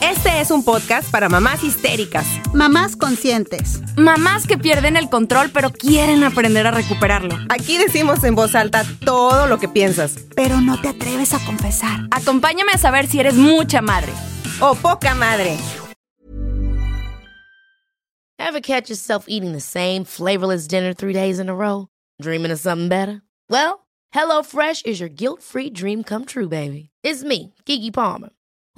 Este es un podcast para mamás histéricas, Mamás conscientes. Mamás que pierden el control pero quieren aprender a recuperarlo. Aquí decimos en voz alta todo lo que piensas. Pero no te atreves a confesar. Acompáñame a saber si eres mucha madre. O poca madre. Ever catch yourself eating the same flavorless dinner three days in a row? Dreaming of something better? Well, HelloFresh is your guilt-free dream come true, baby. It's me, Kiki Palmer.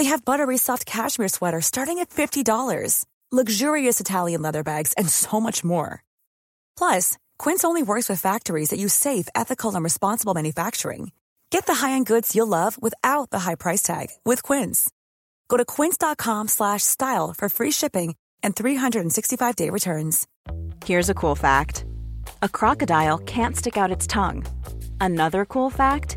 They have buttery soft cashmere sweaters starting at $50, luxurious Italian leather bags, and so much more. Plus, Quince only works with factories that use safe, ethical, and responsible manufacturing. Get the high-end goods you'll love without the high price tag with Quince. Go to quince.com slash style for free shipping and 365-day returns. Here's a cool fact a crocodile can't stick out its tongue. Another cool fact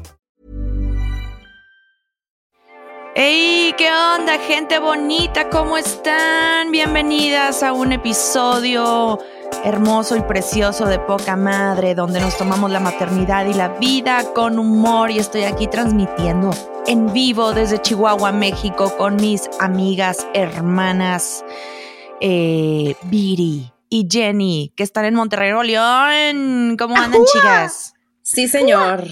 ¡Hey! ¿Qué onda, gente bonita? ¿Cómo están? Bienvenidas a un episodio hermoso y precioso de Poca Madre, donde nos tomamos la maternidad y la vida con humor y estoy aquí transmitiendo en vivo desde Chihuahua, México, con mis amigas, hermanas, eh, Viri y Jenny, que están en Monterrey, León. ¿Cómo andan, chicas? Sí, señor.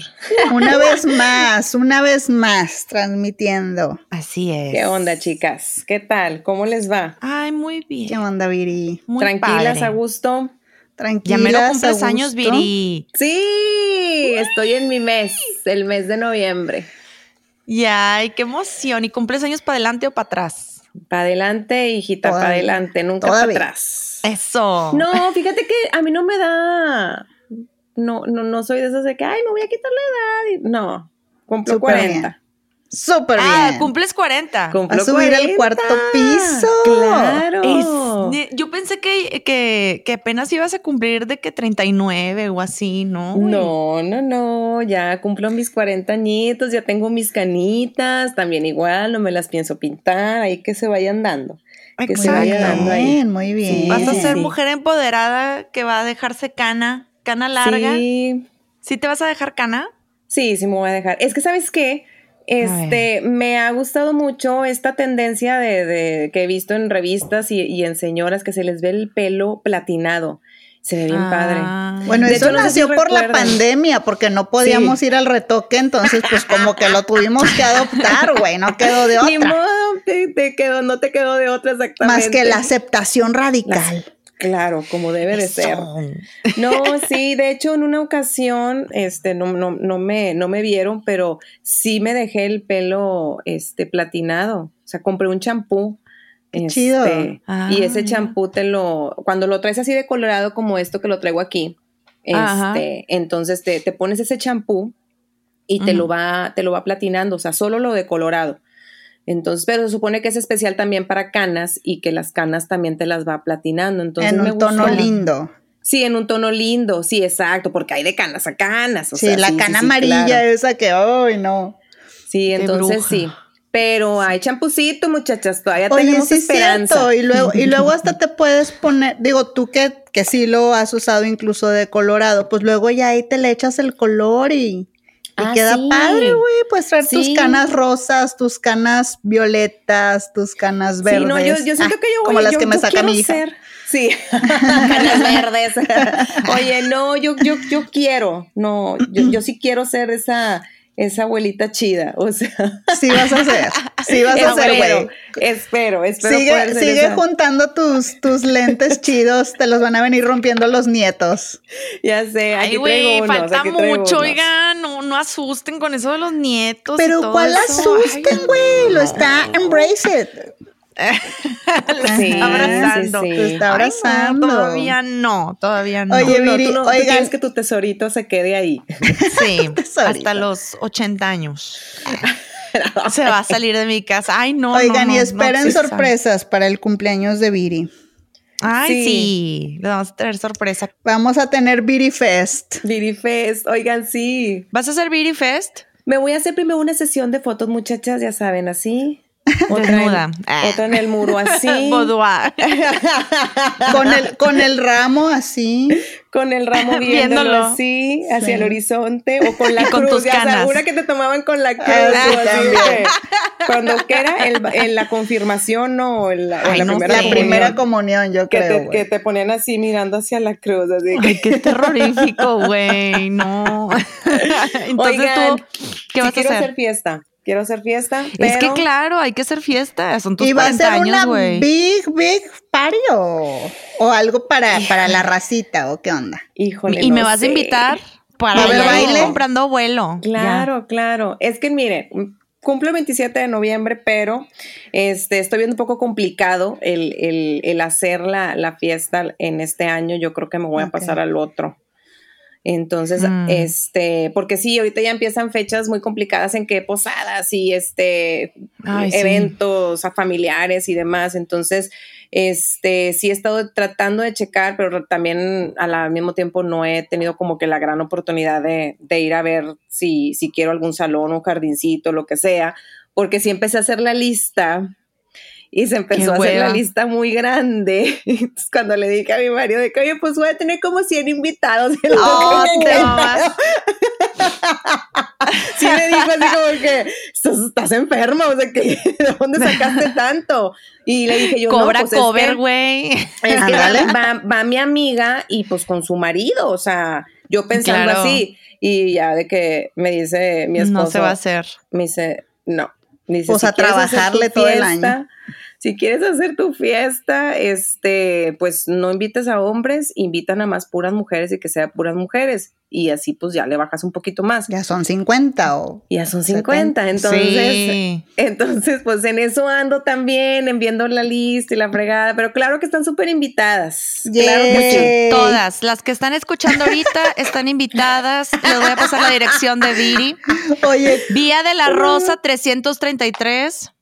Una vez más, una vez más, transmitiendo. Así es. ¿Qué onda, chicas? ¿Qué tal? ¿Cómo les va? Ay, muy bien. ¿Qué onda, Viri? Muy ¿Tranquilas, padre. a gusto? Tranquila. Ya me lo cumples años, Viri. Sí, estoy en mi mes, el mes de noviembre. Y ay, qué emoción. ¿Y cumples años para adelante o para atrás? Para adelante, hijita, para adelante, nunca para atrás. Eso. No, fíjate que a mí no me da. No, no, no soy de esas de que, ay, me voy a quitar la edad. y- No, cumplo Súper 40. Súper Ah, bien. cumples 40. Cumplo A subir al 40. cuarto piso. Claro. Es- yo pensé que, que, que apenas ibas a cumplir de que 39 o así, ¿no? No, no, no, ya cumplo mis 40 añitos, ya tengo mis canitas, también igual, no me las pienso pintar, ahí que se vayan dando. que se Muy vaya Exacto. dando ahí. bien, muy bien. Vas a ser sí. mujer empoderada que va a dejarse cana, cana larga. ¿Sí, Sí, te vas a dejar cana? sí, sí me voy a dejar. Es que, ¿sabes qué? Este, me ha gustado mucho esta tendencia de, de- que he visto en revistas y, y en señoras que se les ve el pelo platinado. Se ve bien padre. Ah. Bueno, De eso hecho, no sé si nació por la pandemia, porque no podíamos ir al retoque, entonces pues como que lo tuvimos que adoptar, güey, no quedó de Ni otra. modo, te, te quedó, no te quedó de otra exactamente. Más que la aceptación radical. Claro, como debe de ser. No, sí, de hecho en una ocasión, este, no, no, no me, no me vieron, pero sí me dejé el pelo, este, platinado. O sea, compré un champú. Este, chido. Ah, y ese mira. champú te lo, cuando lo traes así de colorado como esto que lo traigo aquí, Ajá. este, entonces te, te pones ese champú y te lo va, te lo va platinando, o sea, solo lo de colorado. Entonces, pero se supone que es especial también para canas y que las canas también te las va platinando. Entonces, en me un tono gustó. lindo. Sí, en un tono lindo, sí, exacto, porque hay de canas a canas. O sí, sea, la sí, cana sí, sí, amarilla claro. esa que, ay, no. Sí, Qué entonces bruja. sí. Pero hay champucito, muchachas, todavía Oye, tenemos sí es esperanza. cierto. Y luego, y luego hasta te puedes poner, digo, tú que, que sí lo has usado incluso de colorado, pues luego ya ahí te le echas el color y, y Ah, queda sí. padre, güey. Pues traer tus canas rosas, tus canas violetas, tus canas verdes. Sí, no, yo, yo siento Ah, que yo Como voy- las yo- que me saca mi hija. ser- Sí, canas verdes. Oye, no, yo, yo, yo quiero, no, yo, yo sí quiero ser esa, esa abuelita chida, o sea, Sí vas a hacer. Sí vas a hacer, espero, güey. espero, espero Sigue, poder ser sigue esa. juntando tus, tus lentes chidos, te los van a venir rompiendo los nietos. Ya sé, aquí Ay, güey, traigo unos, falta aquí mucho, unos. oigan, no, no asusten con eso de los nietos. y Pero todo ¿cuál eso. asusten, güey? Lo está embrace it. Sí, está abrazando. sí, está Ay, no, abrazando. todavía no, todavía no. Oye, no, Viri, tú no, tú oigan. quieres que tu tesorito se quede ahí. sí, hasta los 80 años. Se va a salir de mi casa. Ay, no. Oigan, no, y esperen no, sí, sorpresas para el cumpleaños de Viri. Ay, Sí. sí. Le vamos a traer sorpresa. Vamos a tener Viri Fest. Diri Fest, oigan, sí. ¿Vas a hacer Beauty Fest? Me voy a hacer primero una sesión de fotos, muchachas, ya saben, así. Desnuda. En, Ah. Otra en el muro así. Boudoir. Con el, con el ramo así. con el ramo viéndolo, Viéndolo. así, hacia Sí. el horizonte, o con la Y con cruz, tus canas. que te tomaban con la cruz, Ah, de- cuando que era el, el- la confirmación o el- o Ay, la no primera sé. La primera comunión, yo que, creo. te, güey. que te ponían así mirando hacia la cruz, así que- Ay, qué terrorífico, güey. No. Entonces Oigan, tú, ¿qué sí vas a hacer? hacer fiesta, quiero hacer fiesta, Es que claro, hay que hacer fiesta. Son tus Y va a 40 ser años, güey. big, big party o, o algo para, para la racita o qué onda. Híjole, Y me vas sé. a invitar para ¿Va a haber ya ir baile? comprando vuelo. Claro, claro. Es que mire, cumplo el 27 de noviembre, pero este, estoy viendo un poco complicado el, el- el hacer la, la fiesta en este año. Yo creo que me voy a pasar al otro. Entonces, Mm. este, porque sí, ahorita ya empiezan fechas muy complicadas en que posadas y este Ay, sí. eventos a familiares y demás. Entonces, este, sí he estado tratando de checar, pero también al mismo tiempo no he tenido como que la gran oportunidad de, de ir a ver si, si quiero algún salón o jardincito, lo que sea, porque sí empecé a hacer la lista y se empezó a hacer la lista muy grande. Entonces, cuando le dije a mi marido de que, oye, pues voy a tener como 100 invitados. Él, Oh, sí me dijo así como que estás, enferma, o sea, que ¿de dónde sacaste tanto? Y le dije yo, Cobra no, pues es cover, güey. es que Ándale. va, va mi amiga y pues con su marido, o sea, yo pensando Claro. así, y ya de que me dice mi esposo, No se va a hacer. me dice, no, dice, a quieres hacer trabajarle todo el año. Si quieres hacer tu fiesta, este, pues no invites a hombres, invitan a más puras mujeres y que sea puras mujeres. Y así pues ya le bajas un poquito más. Ya son 50 o... Ya son 50, entonces, Sí. entonces pues en eso ando también, en viendo la lista y la fregada, pero claro que están súper invitadas. Claro que sí. Yay. Todas las que están escuchando ahorita están invitadas. Les voy a pasar la dirección de Viri. Oye, Vía de la Rosa 333.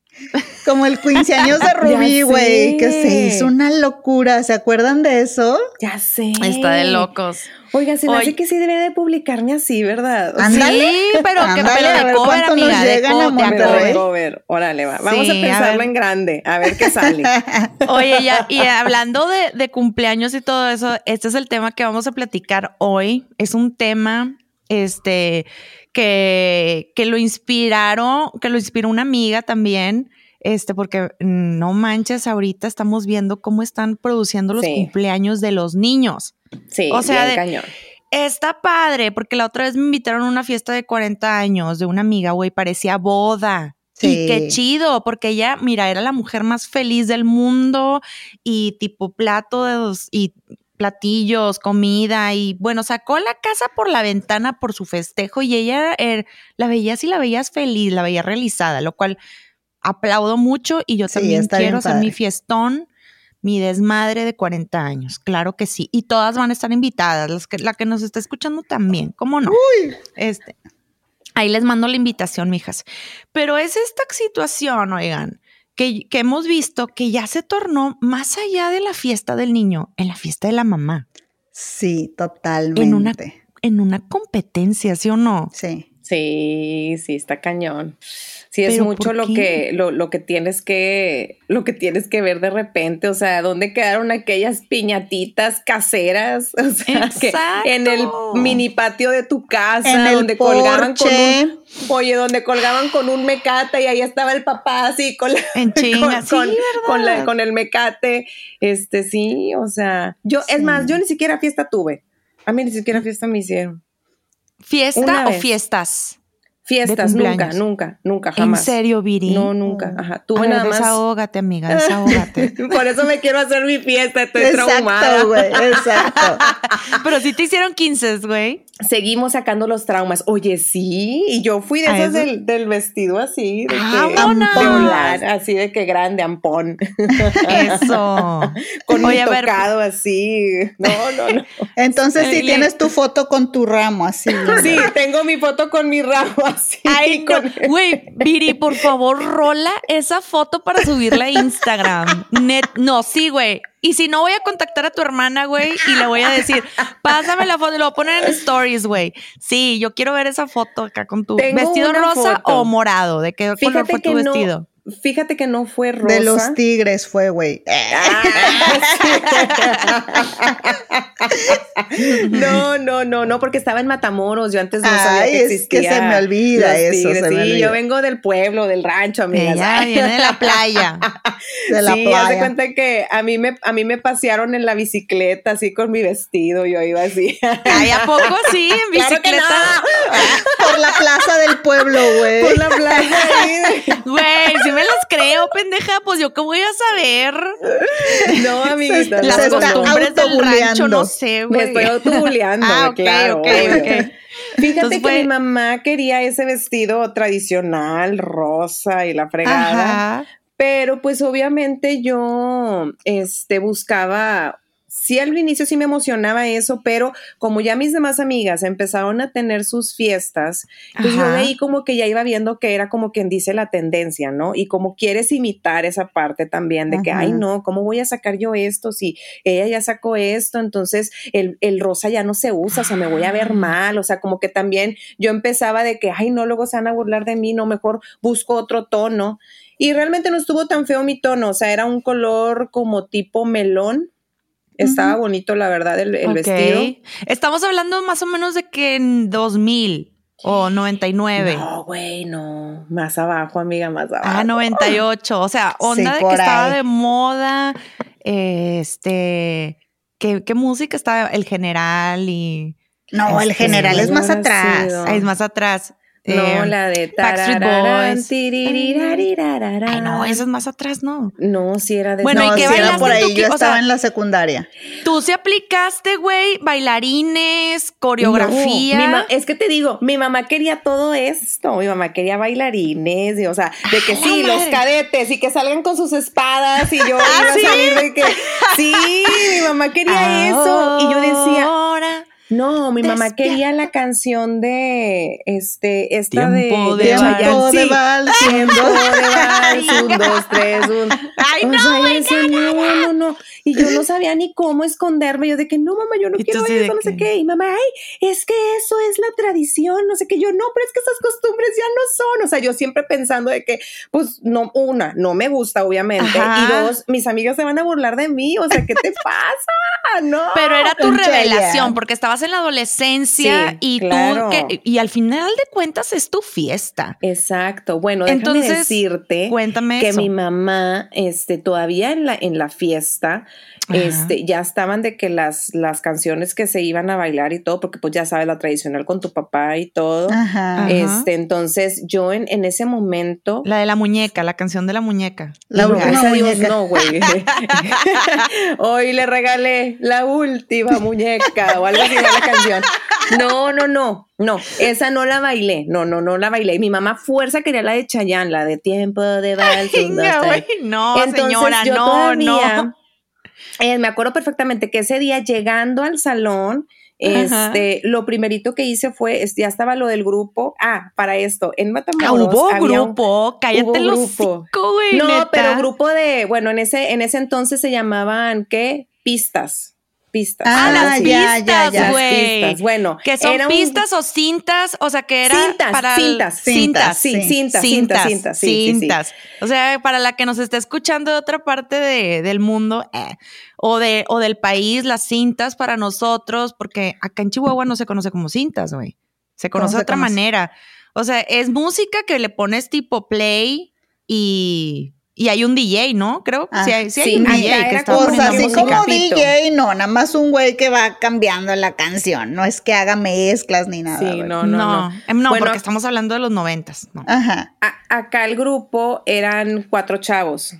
Como el quinceaños de Rubí, güey, que se hizo una locura. ¿Se acuerdan de eso? Ya sé. Está de locos. Oiga, se me Oye. hace que sí debería de publicarme así, ¿verdad? O sea, Ándale. Sí, pero que a de ver cover, cuánto nos amiga, de llegan a Monterrey. cover. de cover. Órale, va. Vamos Sí, a a pensarlo ver. en grande, a ver qué sale. Oye, ya, y hablando de, de cumpleaños y todo eso, este es el tema que vamos a platicar hoy. Es un tema, este, que, que lo inspiraron, que lo inspiró una amiga también. Este, porque no manches, ahorita estamos viendo cómo están produciendo los Sí. cumpleaños de los niños. Sí, O sea, bien de- cañón. Está padre, porque la otra vez me invitaron a una fiesta de 40 años de una amiga, güey, parecía boda. Sí. Y qué chido, porque ella, mira, era la mujer más feliz del mundo y tipo platos y platillos, comida y bueno, sacó la casa por la ventana por su festejo y ella eh, la veías y la veías feliz, la veías realizada, lo cual aplaudo mucho y yo Sí, también quiero hacer mi fiestón, mi desmadre de 40 años, claro que sí, y todas van a estar invitadas, las que, la que nos está escuchando también, ¿cómo no? Este, ahí les mando la invitación, mijas. Pero es esta situación, oigan, que, que hemos visto que ya se tornó más allá de la fiesta del niño, en la fiesta de la mamá, Sí, totalmente. en una, en una competencia, ¿sí o no? Sí. Sí, sí, está cañón. Sí, es ¿Pero mucho lo que, lo, lo que tienes que, lo que tienes que ver de repente. O sea, ¿dónde quedaron aquellas piñatitas caseras? O sea, que en el mini patio de tu casa, En donde colgaban con un, oye, donde colgaban con un mecate y ahí estaba el papá así con la, En chinga, sí, con, con la- con el mecate. Este, sí, o sea, yo, es más, yo ni siquiera fiesta tuve. A mí ni siquiera fiesta me hicieron. ¿Fiesta o fiestas? Fiestas, nunca, nunca, nunca, jamás. ¿En serio, Viri? No, nunca. Ajá. Tuve ver, nada más. desahógate, amiga, desahógate. Por eso me quiero hacer mi fiesta, estoy Exacto, traumada. güey, exacto. Pero sí te hicieron 15, güey. Seguimos sacando los traumas. Oye, sí, y yo fui de ¿A esas del, del vestido así, de Ah, que de volar, así de que grande, ampón, Eso. con Oye, mi ver. tocado así. No, no, no. Entonces sí Le- tienes tu foto con tu ramo así. güey. Sí, tengo mi foto con mi ramo así. Ay, no. Güey, Viri, por favor, rola esa foto para subirla a Instagram. Net- no, sí, güey. Y si no, voy a contactar a tu hermana, güey, y le voy a decir, pásame la foto, y lo voy a poner en stories, güey. Sí, yo quiero ver esa foto acá con tu Tengo vestido rosa foto. o morado. ¿De qué color fue tu no, vestido? Fíjate que no fue rosa. De los tigres fue, güey. No, no, no, no, porque estaba en Matamoros. Yo antes no sabía Ay, que es que existía. se me olvida los eso, se me sí, olvida. yo vengo del pueblo, del rancho, amigas. Ella viene de la playa. De la sí, haz de playa. cuenta que a mí me a mí me pasearon en la bicicleta así con mi vestido, yo iba así. Ay, ¿a poco sí? En Claro que bicicleta. Por la plaza del pueblo, güey. Por la plaza ahí. Güey, si me las creo, pendeja, pues yo qué voy a saber. No, amiguita, Se Las costumbres del rancho, no sé, Me güey. estoy autobuleando, Ah, ok, claro. ok, obvio. ok. Fíjate Entonces que fue- mi mamá quería ese vestido tradicional, rosa y la fregada. Ajá. Pero pues obviamente yo este, buscaba, sí al inicio sí me emocionaba eso, pero como ya mis demás amigas empezaron a tener sus fiestas, pues yo Ajá. veí como que ya iba viendo que era como quien dice la tendencia, ¿no? Y como quieres imitar esa parte también de que, ay no, ¿cómo voy a sacar yo esto si ella ya sacó esto? Entonces el, el rosa ya no se usa, o sea, me voy a ver mal, o sea, como que también yo empezaba de que, ay no, luego se van a burlar de mí, no, mejor busco otro tono. Y realmente no estuvo tan feo mi tono, o sea, era un color como tipo melón. Estaba bonito, la verdad, el, el Ok. vestido. Estamos hablando más o menos de que en 2000 o 99. No, güey, no. Más abajo, amiga, más abajo. Ah, 98. O sea, onda de que estaba de moda. Este. ¿qué, qué música estaba? El general y. No, el Este, general es más atrás. sido? ah, es más atrás. No, eh, la de Backstreet Boys. Ay, no, eso es más atrás, ¿no? No, sí era de Bueno, no, ¿y qué sí era por tú? ahí. Yo O estaba sea, en la secundaria. Tú sí aplicaste, güey, bailarines, coreografía. No, es que te digo, mi mamá quería todo esto. Mi mamá quería bailarines, y, o sea, de que ¡A sí, los cadetes y que salgan con sus espadas y yo ¿Ah, iba sí? a salir de que sí, mi mamá quería eso. Y yo decía, Ahora. No, mi mamá Despierta. quería la canción de este, esta de, Tiempo de de Tiempo Chayanne. de Sí. vals. Tiempo de vals, un, dos, tres, un. Ay, O no, sea, decía, no, no, no. Y yo no sabía ni cómo esconderme. Yo de que no, mamá, yo no quiero sí de eso, no sé qué. Y mamá, ay, es que eso es la tradición, no sé qué. Yo no, pero es que esas costumbres ya no son. O sea, yo siempre pensando de que, pues, no, una, no me gusta, obviamente. Ajá. Y dos, mis amigas se van a burlar de mí. O sea, ¿qué te pasa? No. Pero era tu revelación, porque estabas en la adolescencia Sí, y claro. tú, que, y al final de cuentas es tu fiesta. Exacto. Bueno, déjame Entonces, decirte Cuéntame que eso. mi mamá, este, todavía en la, en la fiesta, Ajá. este, ya estaban de que las, las canciones que se iban a bailar y todo, porque pues ya sabes, la tradicional con tu papá y todo. Ajá. Este, entonces yo en, en ese momento. La de la muñeca, la canción de la muñeca. La no, Dios, muñeca. no, güey. Hoy le regalé la última muñeca o algo así la canción. No, no, no, no, esa no la bailé, no, no, no la bailé. Mi mamá fuerza quería la de Chayanne, la de tiempo de vals. No, Entonces, señora, yo no, todavía, no. eh, me acuerdo perfectamente que ese día llegando al salón, Ajá. este, lo primerito que hice fue, ya estaba lo del grupo. Ah, para esto, en Ah, Matamoros. hubo había un- grupo, cállate hubo los grupo. güey. No, neta. pero grupo de, bueno, en ese, en ese entonces se llamaban, ¿qué? Pistas. Pistas. Ah, Ah, las pistas, ya, ya. güey. Bueno, Que son era un- pistas o cintas, o sea, que era Cintas, para el- cintas, cintas, cintas, cintas, cintas, sí, sí, sí. cintas. O sea, para la que nos está escuchando de otra parte de- del mundo eh, o, de, o del país, las cintas para nosotros, porque acá en Chihuahua no se conoce como cintas, güey. Se ¿Cómo conoce de otra conoce? manera. O sea, es música que le pones tipo play y, Y hay un DJ, ¿no? Creo. Ah, sí, hay, sí hay sí, un DJ que era está poniendo así música. como. DJ, no, nada más un güey que va cambiando la canción. No es que haga mezclas ni nada. Sí, güey. no, no, No, no. em, no, Bueno, porque estamos hablando de los noventas. No. Ajá. a- acá el grupo eran cuatro chavos.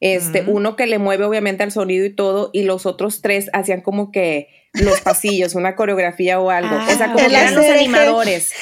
Este, uno que le mueve obviamente al sonido y todo, y los otros tres hacían como que los pasillos, una coreografía o algo. Ah, o sea, como El que eran los animadores.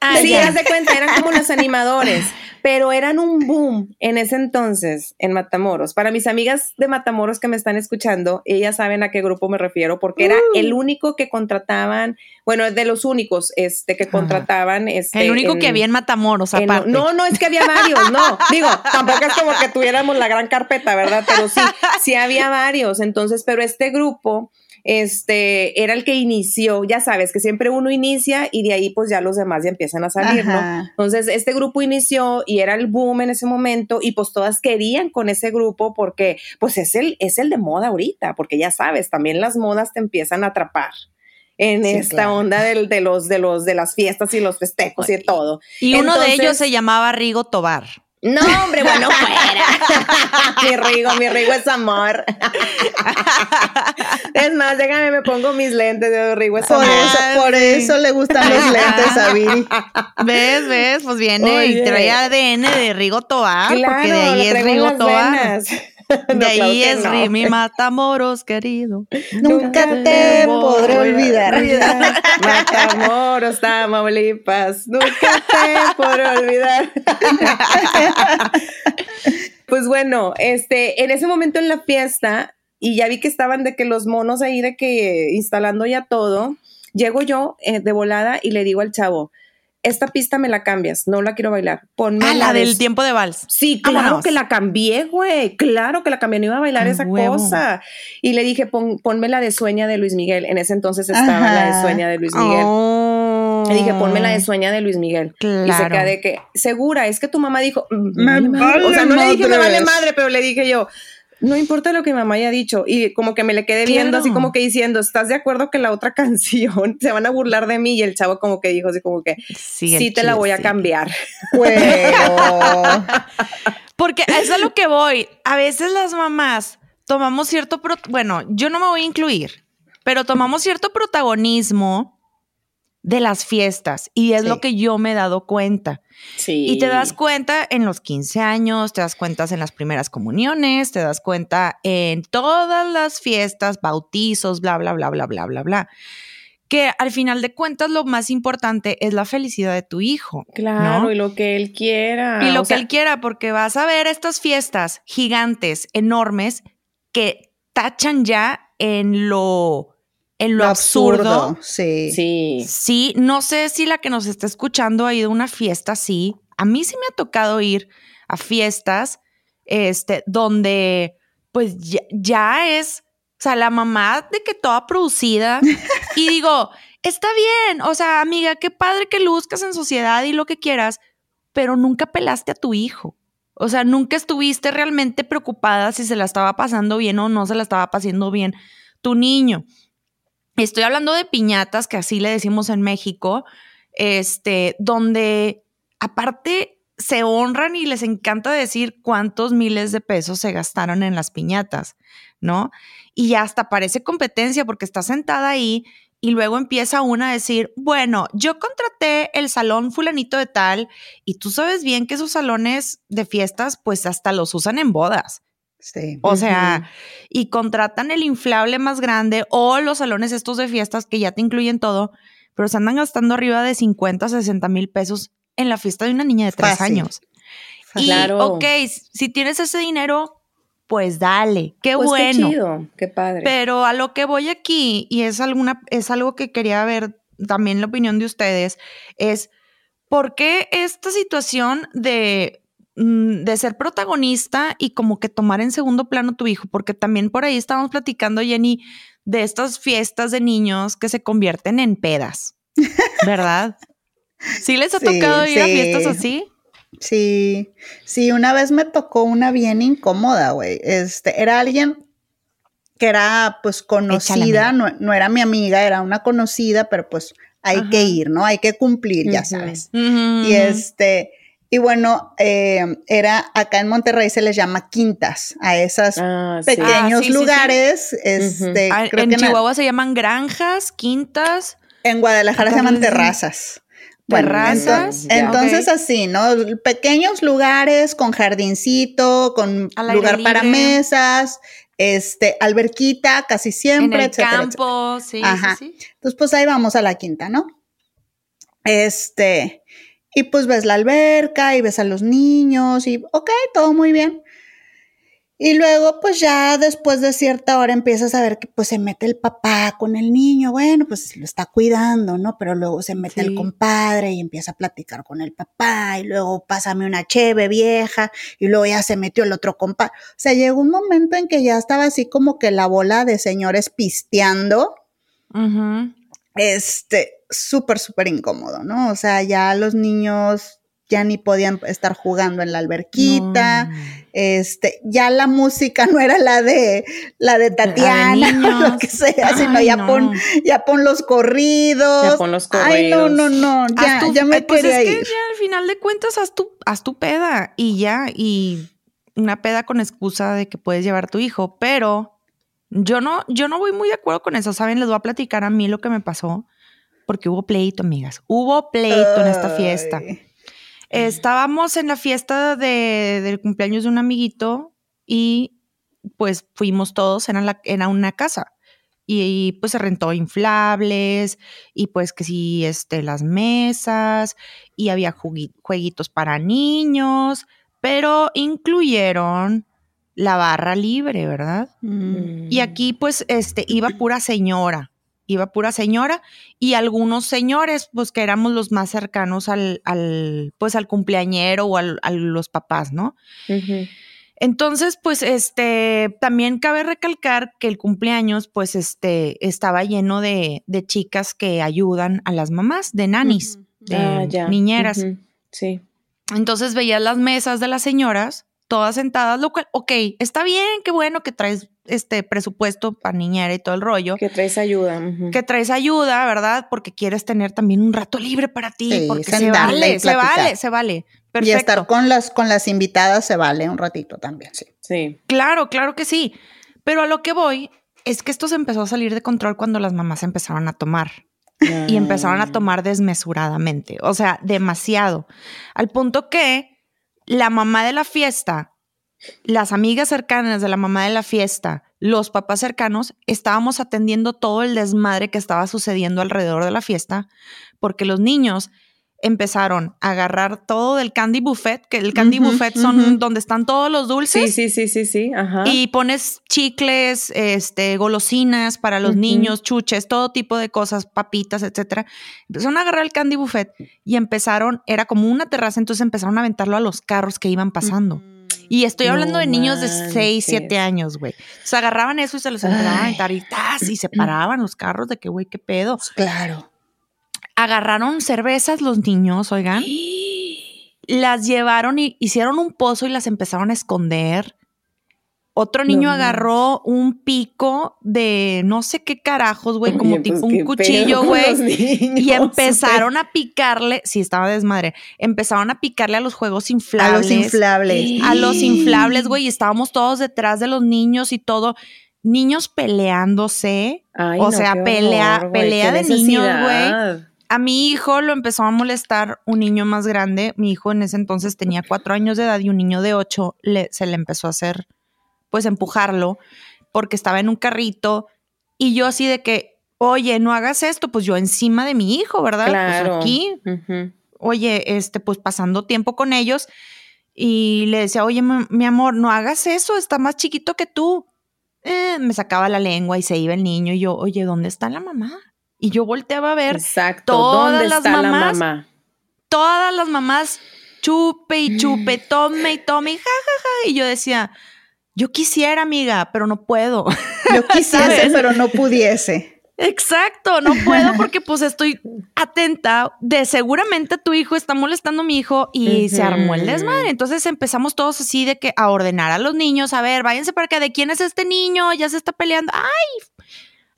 Ah, sí, haz de cuenta, eran como los animadores, pero eran un boom en ese entonces en Matamoros. Para mis amigas de Matamoros que me están escuchando, ellas saben a qué grupo me refiero, porque era Uh. el único que contrataban, bueno, de los únicos este, que contrataban. Este, El único en- que había en Matamoros, en- aparte. no, no, es que había varios, no. Digo, tampoco es como que tuviéramos la gran carpeta, ¿verdad? Pero sí, sí había varios. Entonces, pero este grupo, este, era el que inició, ya sabes, que siempre uno inicia y de ahí pues ya los demás ya empiezan a salir, ¿no? Entonces, este grupo inició y era el boom en ese momento y pues todas querían con ese grupo porque pues es el, es el de moda ahorita, porque ya sabes, también las modas te empiezan a atrapar en Sí, esta claro. onda del- de los de los de las fiestas y los festejos y todo. y uno de ellos se llamaba Rigo Tobar. No, hombre, bueno, fuera. mi Rigo, mi Rigo es amor. es más, déjame, me pongo mis lentes de Rigo es Por amor. eso, por eso le gustan los lentes a Viri. ¿Ves? ¿Ves? Pues viene Oye. y trae ADN de Rigo Tobar, Claro, porque de ahí es Rigo venas. De No, ahí es no. Mi Matamoros, querido. Nunca te podré olvidar. Matamoros, Tamaulipas, nunca te podré olvidar. pues bueno, este, en ese momento en la fiesta, y ya vi que estaban de que los monos ahí de que instalando ya todo, llego yo eh, de volada y le digo al chavo, esta pista me la cambias, no la quiero bailar, ponme Ah, la de- del tiempo de vals. Sí, claro Vámonos. que la cambié, güey. Claro que la cambié. No iba a bailar esa huevo. cosa. Y le dije, pon, ponme la de sueña de Luis Miguel. En ese entonces estaba Ajá. la de sueña de Luis Miguel. Oh. Le dije, ponme la de sueña de Luis Miguel. Y se Claro. de que, segura, es que tu mamá dijo, "Mm, Me vale madre". O sea, no le dije me vale madre, pero le dije yo, no importa lo que mi mamá haya dicho. Y como que me le quedé viendo, Claro. así como que diciendo, ¿estás de acuerdo que la otra canción se van a burlar de mí? Y el chavo como que dijo, así como que, Sí, te la voy a cambiar. Porque es a lo que voy. A veces las mamás tomamos cierto, bueno, yo no me voy a incluir, pero tomamos cierto protagonismo de las fiestas y es Sí. lo que yo me he dado cuenta. Sí. Y te das cuenta en los 15 años, te das cuenta en las primeras comuniones, te das cuenta en todas las fiestas, bautizos, bla, bla, bla, bla, bla, bla, bla. Que al final de cuentas lo más importante es la felicidad de tu hijo. Claro, ¿no? y lo que él quiera. Y lo o que sea, él quiera, porque vas a ver estas fiestas gigantes, enormes, que tachan ya en lo, en lo, absurdo. Sí. Sí. Sí, no sé si la que nos está escuchando ha ido a una fiesta así. A mí sí me ha tocado ir a fiestas este, donde pues ya, ya es, o sea, la mamá de que toda producida y digo, está bien, o sea, amiga, qué padre que luzcas en sociedad y lo que quieras, pero nunca pelaste a tu hijo. O sea, nunca estuviste realmente preocupada si se la estaba pasando bien o no se la estaba pasando bien tu niño. Estoy hablando de piñatas, que así le decimos en México, este, donde aparte se honran y les encanta decir cuántos miles de pesos se gastaron en las piñatas, ¿no? Y hasta parece competencia porque está sentada ahí y luego empieza una a decir, bueno, yo contraté el salón fulanito de tal y tú sabes bien que esos salones de fiestas pues hasta los usan en bodas. Sí. O sea, y contratan el inflable más grande o los salones estos de fiestas que ya te incluyen todo, pero se andan gastando arriba de 50, 60 mil pesos en la fiesta de una niña de tres Fácil. años. Y, Claro. ok, si tienes ese dinero, pues dale, qué Pues bueno. qué chido, qué padre. Pero a lo que voy aquí, y es, alguna, es algo que quería ver también la opinión de ustedes, es por qué esta situación de, de ser protagonista y como que tomar en segundo plano tu hijo, porque también por ahí estábamos platicando, Jenny, de estas fiestas de niños que se convierten en pedas, ¿verdad? ¿Sí les ha Sí, tocado ir a fiestas así? Sí, sí, una vez me tocó una bien incómoda, güey. Este, era alguien que era pues conocida, no, no era mi amiga, era una conocida, pero pues hay Ajá. que ir, ¿no? Hay que cumplir, ya sabes. Y este, Y bueno, eh, era acá en Monterrey se les llama quintas a esas Ah, sí. pequeños Ah, sí, sí, sí. lugares. Este, creo en que Chihuahua se llaman granjas, quintas. en Guadalajara se llaman terrazas. Bueno, terrazas. entonces así, ¿no? Pequeños lugares con jardincito, con lugar para mesas, este, alberquita casi En siempre, el etcétera, campo, sí, Ajá. sí, sí. Entonces, pues ahí vamos a la quinta, ¿no? Este, y pues ves la alberca y ves a los niños y, ok, todo muy bien. Y luego, pues ya después de cierta hora empiezas a ver que pues se mete el papá con el niño, bueno, pues lo está cuidando, ¿no? Pero luego se mete Sí. el compadre y empieza a platicar con el papá y luego pásame una cheve vieja y luego ya se metió el otro compadre. O sea, llegó un momento en que ya estaba así como que la bola de señores pisteando este, súper, súper incómodo, ¿no? O sea, ya los niños ya ni podían estar jugando en la alberquita, No. este, ya la música no era la de la de Tatiana lo que sea, sino ya no. pon, ya pon los corridos. Ya pon los Ay, no, corridos. no, no, ya, tu- ya me eh, pues quería es que ir. ya al final de cuentas haz tu, haz tu peda y ya, y una peda con excusa de que puedes llevar a tu hijo, pero yo no, yo no voy muy de acuerdo con eso, ¿saben? Les voy a platicar a mí lo que me pasó, porque hubo pleito, amigas, hubo pleito en esta fiesta. Estábamos en la fiesta de, del cumpleaños de un amiguito y pues fuimos todos, era, la, era una casa. Y, pues se rentó inflables y pues que sí, este, las mesas y había jueguitos para niños, pero incluyeron la barra libre, ¿verdad? Mm. Y aquí pues este iba pura señora, iba pura señora y algunos señores pues que éramos los más cercanos al, al pues al cumpleañero o al- a los papás, ¿no? Entonces, pues, este, también cabe recalcar que el cumpleaños, pues, este, estaba lleno de, de chicas que ayudan a las mamás, de nanis, de Ah, ya. niñeras. Sí. Entonces veías las mesas de las señoras, todas sentadas, lo cual, ok, está bien, qué bueno que traes este presupuesto para niñera y todo el rollo. Que traes ayuda. Que traes ayuda, ¿verdad? Porque quieres tener también un rato libre para ti. Sí, porque se vale, se vale, se vale. Perfecto. Y estar con las, con las invitadas se vale un ratito también, sí. Sí. Claro, claro que sí. Pero a lo que voy es que esto se empezó a salir de control cuando las mamás empezaron a tomar y empezaron Ah. a tomar desmesuradamente, o sea, demasiado, al punto que la mamá de la fiesta, las amigas cercanas de la mamá de la fiesta, los papás cercanos, estábamos atendiendo todo el desmadre que estaba sucediendo alrededor de la fiesta, porque los niños empezaron a agarrar todo del candy buffet, que el candy buffet son donde están todos los dulces. Sí, sí, sí, sí, sí. Ajá. Y pones chicles, este, golosinas para los niños, chuches, todo tipo de cosas, papitas, etcétera. Empezaron a agarrar el candy buffet y empezaron, era como una terraza, entonces empezaron a aventarlo a los carros que iban pasando. Y estoy No hablando de niños de 6, manches. 7 años, güey. Se agarraban eso y se los empezaban a aventar y y se paraban los carros de que, güey, qué pedo. Claro. Agarraron cervezas los niños, oigan las llevaron y hicieron un pozo y las empezaron a esconder. Otro niño No agarró un pico de no sé qué carajos, güey, como Oye, tipo un cuchillo, güey. Y empezaron a picarle, sí, estaba desmadre, empezaron a picarle a los juegos A inflables. los inflables. A los inflables, güey, y estábamos todos detrás de los niños y todo. Niños peleándose. Ay, o no, sea, pelea- horror, pelea de niños, güey. A mi hijo lo empezó a molestar un niño más grande. Mi hijo en ese entonces tenía cuatro años de edad y un niño de ocho le, se le empezó a hacer, pues empujarlo porque estaba en un carrito y yo así de que, oye, no hagas esto, pues yo encima de mi hijo, ¿verdad? Pues Claro. aquí, Ujú. oye, este, pues pasando tiempo con ellos y le decía, oye, mi, amor, no hagas eso, está más chiquito que tú. Eh, me sacaba la lengua y se iba el niño y yo, oye, ¿dónde está la mamá? Y yo volteaba a ver Exacto. todas ¿Dónde las está mamás- la mamá? todas las mamás chupe y chupe, tome y tome y ja, ja, ja. Y yo decía, yo quisiera, amiga, pero no puedo. Yo quisiese, ¿Sabes? pero no pudiese. Exacto, no puedo porque pues estoy atenta de seguramente tu hijo está molestando a mi hijo y se armó el desmadre. Entonces empezamos todos así de que a ordenar a los niños, a ver, váyanse para acá, ¿de quién es este niño? Ya se está peleando. Ay,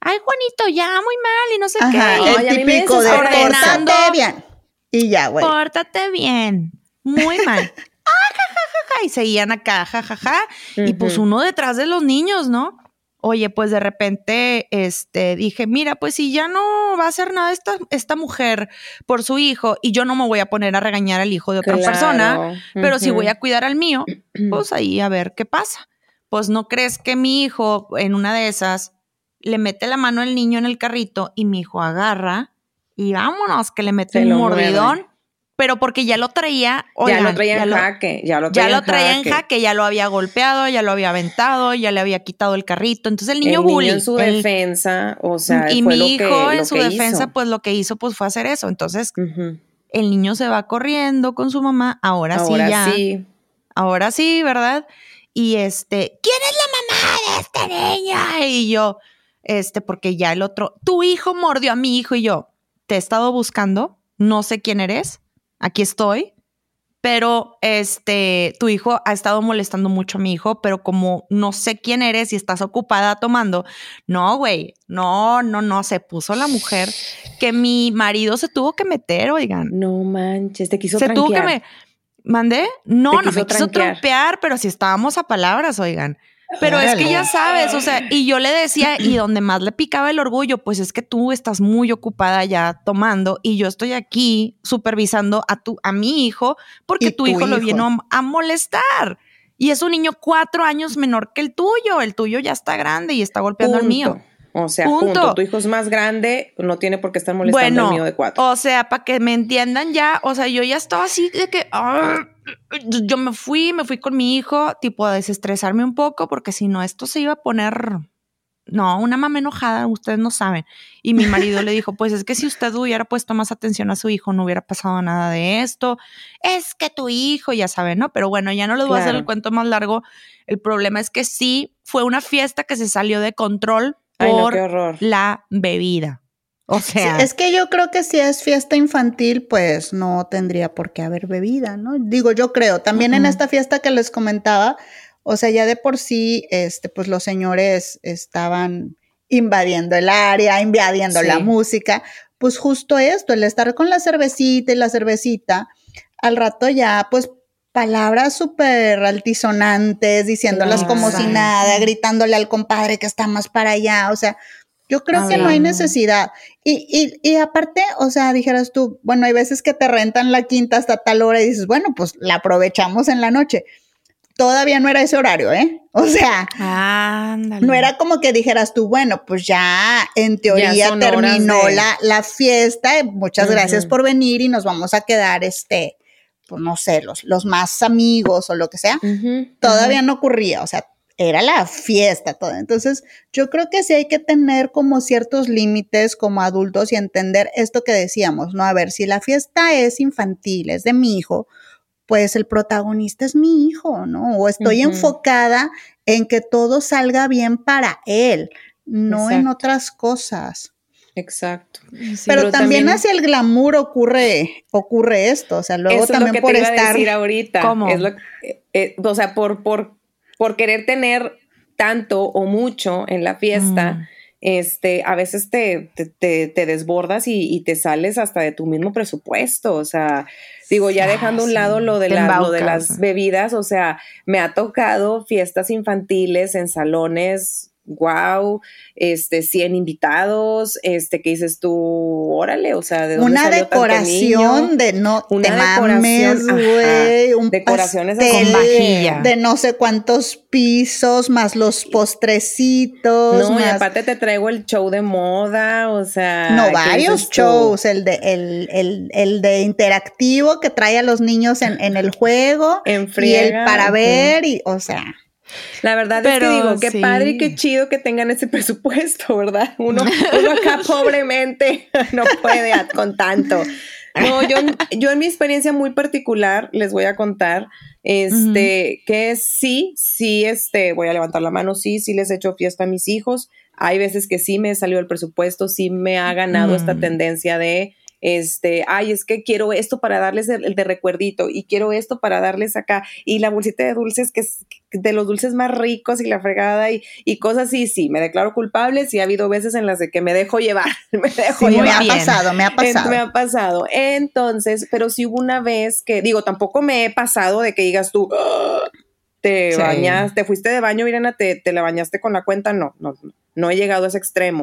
ay, Juanito, ya muy mal y no sé Ajá, qué. Ay, a el mí me típico de pórtate bien. Y ya, güey. Pórtate bien. muy mal. Ah, y seguían acá, jajaja. Y pues uno detrás de los niños, ¿no? Oye, pues de repente, este, dije, mira, pues si ya no va a hacer nada esta, esta mujer por su hijo y yo no me voy a poner a regañar al hijo de otra persona, pero si voy a cuidar al mío, pues ahí a ver qué pasa. Pues no crees que mi hijo en una de esas le mete la mano al niño en el carrito y mi hijo agarra y vámonos, que le mete un mordidón pero porque ya lo traía, ya lo traía en jaque, ya lo traía, ya lo traía en jaque. ya lo había golpeado, ya lo había aventado, ya le había quitado el carrito. Entonces el niño el bully. en su defensa, o sea, y mi hijo en su defensa, pues lo que hizo pues fue hacer eso. Entonces el niño se va corriendo con su mamá, ahora, sí ya. Sí. Ahora sí, ¿verdad? Y este, ¿quién es la mamá de esta niña? Y yo, este, porque ya el otro, tu hijo mordió a mi hijo y yo, te he estado buscando, no sé quién eres aquí estoy, pero este, tu hijo ha estado molestando mucho a mi hijo, pero como no sé quién eres y estás ocupada tomando, no, güey, no, no, no, se puso la mujer que mi marido se tuvo que meter, oigan. No manches, te quiso Se tuvo que me... ¿Mandé? No, no me quiso trompear, pero si estábamos a palabras, oigan. Pero es que ya sabes, o sea, y yo le decía, y donde más le picaba el orgullo, pues es que tú estás muy ocupada ya tomando y yo estoy aquí supervisando a tu, a mi hijo, porque tu, hijo, lo vino a molestar. Y es un niño cuatro años menor que el tuyo. El tuyo ya está grande y está golpeando al mío. O sea, punto. Tu hijo es más grande, no tiene por qué estar molestando al mío de cuatro. O sea, para que me entiendan ya, o sea, yo ya estaba así de que yo me fui, me fui con mi hijo, tipo a desestresarme un poco, porque si no, esto se iba a poner, no, una mamá enojada, ustedes no saben. Y mi marido le dijo, pues es que si usted hubiera puesto más atención a su hijo, no hubiera pasado nada de esto. Es que tu hijo, ya sabe, ¿no? Pero bueno, ya no les voy a hacer el cuento más largo. El problema es que sí, fue una fiesta que se salió de control por la bebida. O sea, es que yo creo que si es fiesta infantil, pues no tendría por qué haber bebida, ¿no? Digo, yo creo. También en esta fiesta que les comentaba, o sea, ya de por sí, este, pues los señores estaban invadiendo el área, invadiendo la música. Pues justo esto, el estar con la cervecita y la cervecita, al rato ya, pues palabras súper altisonantes, diciéndolas como si nada, gritándole al compadre que está más para allá, o sea, yo creo que no hay necesidad. Y, y, y, aparte, o sea, dijeras tú, bueno, hay veces que te rentan la quinta hasta tal hora y dices, bueno, pues la aprovechamos en la noche. Todavía no era ese horario, ¿eh? O sea, no era como que dijeras tú, bueno, pues ya en teoría terminó la, la, fiesta, muchas gracias por venir y nos vamos a quedar, este, pues no sé, los, los más amigos o lo que sea. Todavía no ocurría, o sea, era la fiesta toda. Entonces, yo creo que sí hay que tener como ciertos límites como adultos y entender esto que decíamos, ¿no? A ver, si la fiesta es infantil, es de mi hijo, pues el protagonista es mi hijo, ¿no? O estoy enfocada en que todo salga bien para él, no en otras cosas. Exacto. pero, también, hacia el glamour ocurre, ocurre esto, o sea, luego también por estar. ahorita. ¿Cómo? Es lo, eh, eh, o sea, por, por por querer tener tanto o mucho en la fiesta, mm. este, a veces te, te, desbordas y, te sales hasta de tu mismo presupuesto. O sea, digo, ya dejando a un lado lo de, la, de las bebidas, o sea, me ha tocado fiestas infantiles en salones wow, este, 100 invitados, este, que dices tú, órale, o sea, de dónde Una decoración de no Una te mames, güey, un decoraciones con vajilla. De no sé cuántos pisos, más los postrecitos. No, y aparte te traigo el show de moda, o sea. No, varios shows, el de, el, el, de interactivo que trae a los niños en, en el juego. En y el para ver, y, o sea. La verdad es que digo, qué padre y qué chido que tengan ese presupuesto, ¿verdad? Uno, acá pobremente no puede con tanto. No, yo, yo en mi experiencia muy particular les voy a contar, este, que sí, sí, este, voy a levantar la mano, sí, sí les he hecho fiesta a mis hijos. Hay veces que sí me salió el presupuesto, sí me ha ganado esta tendencia de este, ay, es que quiero esto para darles el, de recuerdito y quiero esto para darles acá y la bolsita de dulces que es de los dulces más ricos y la fregada y, y cosas así, sí, me declaro culpable, sí ha habido veces en las de que me dejo llevar, me dejo Me ha pasado, me ha pasado. Me ha pasado. Entonces, pero sí hubo una vez que, digo, tampoco me he pasado de que digas tú, ah, te bañas, te fuiste de baño, Irena, te, te la bañaste con la cuenta, no, no, no he llegado a ese extremo.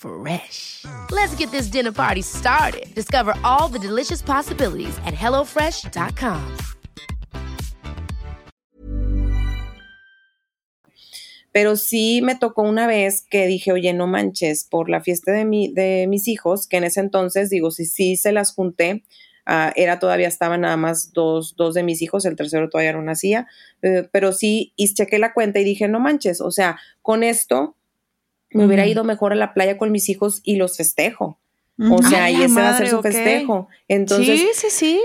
Fresh. Let's get this dinner party started. Discover all the delicious possibilities at hellofresh.com. Pero sí me tocó una vez que dije, oye, no manches, por la fiesta de, mi, de mis hijos, que en ese entonces, digo, si sí se las junté, uh, era todavía estaban nada más dos, dos de mis hijos, el tercero todavía no nacía, uh, pero sí, y chequé la cuenta y dije, no manches, o sea, con esto me hubiera ido mejor a la playa con mis hijos y los festejo. O sea, Ay, y va a ser su festejo. Entonces, sí, sí, sí.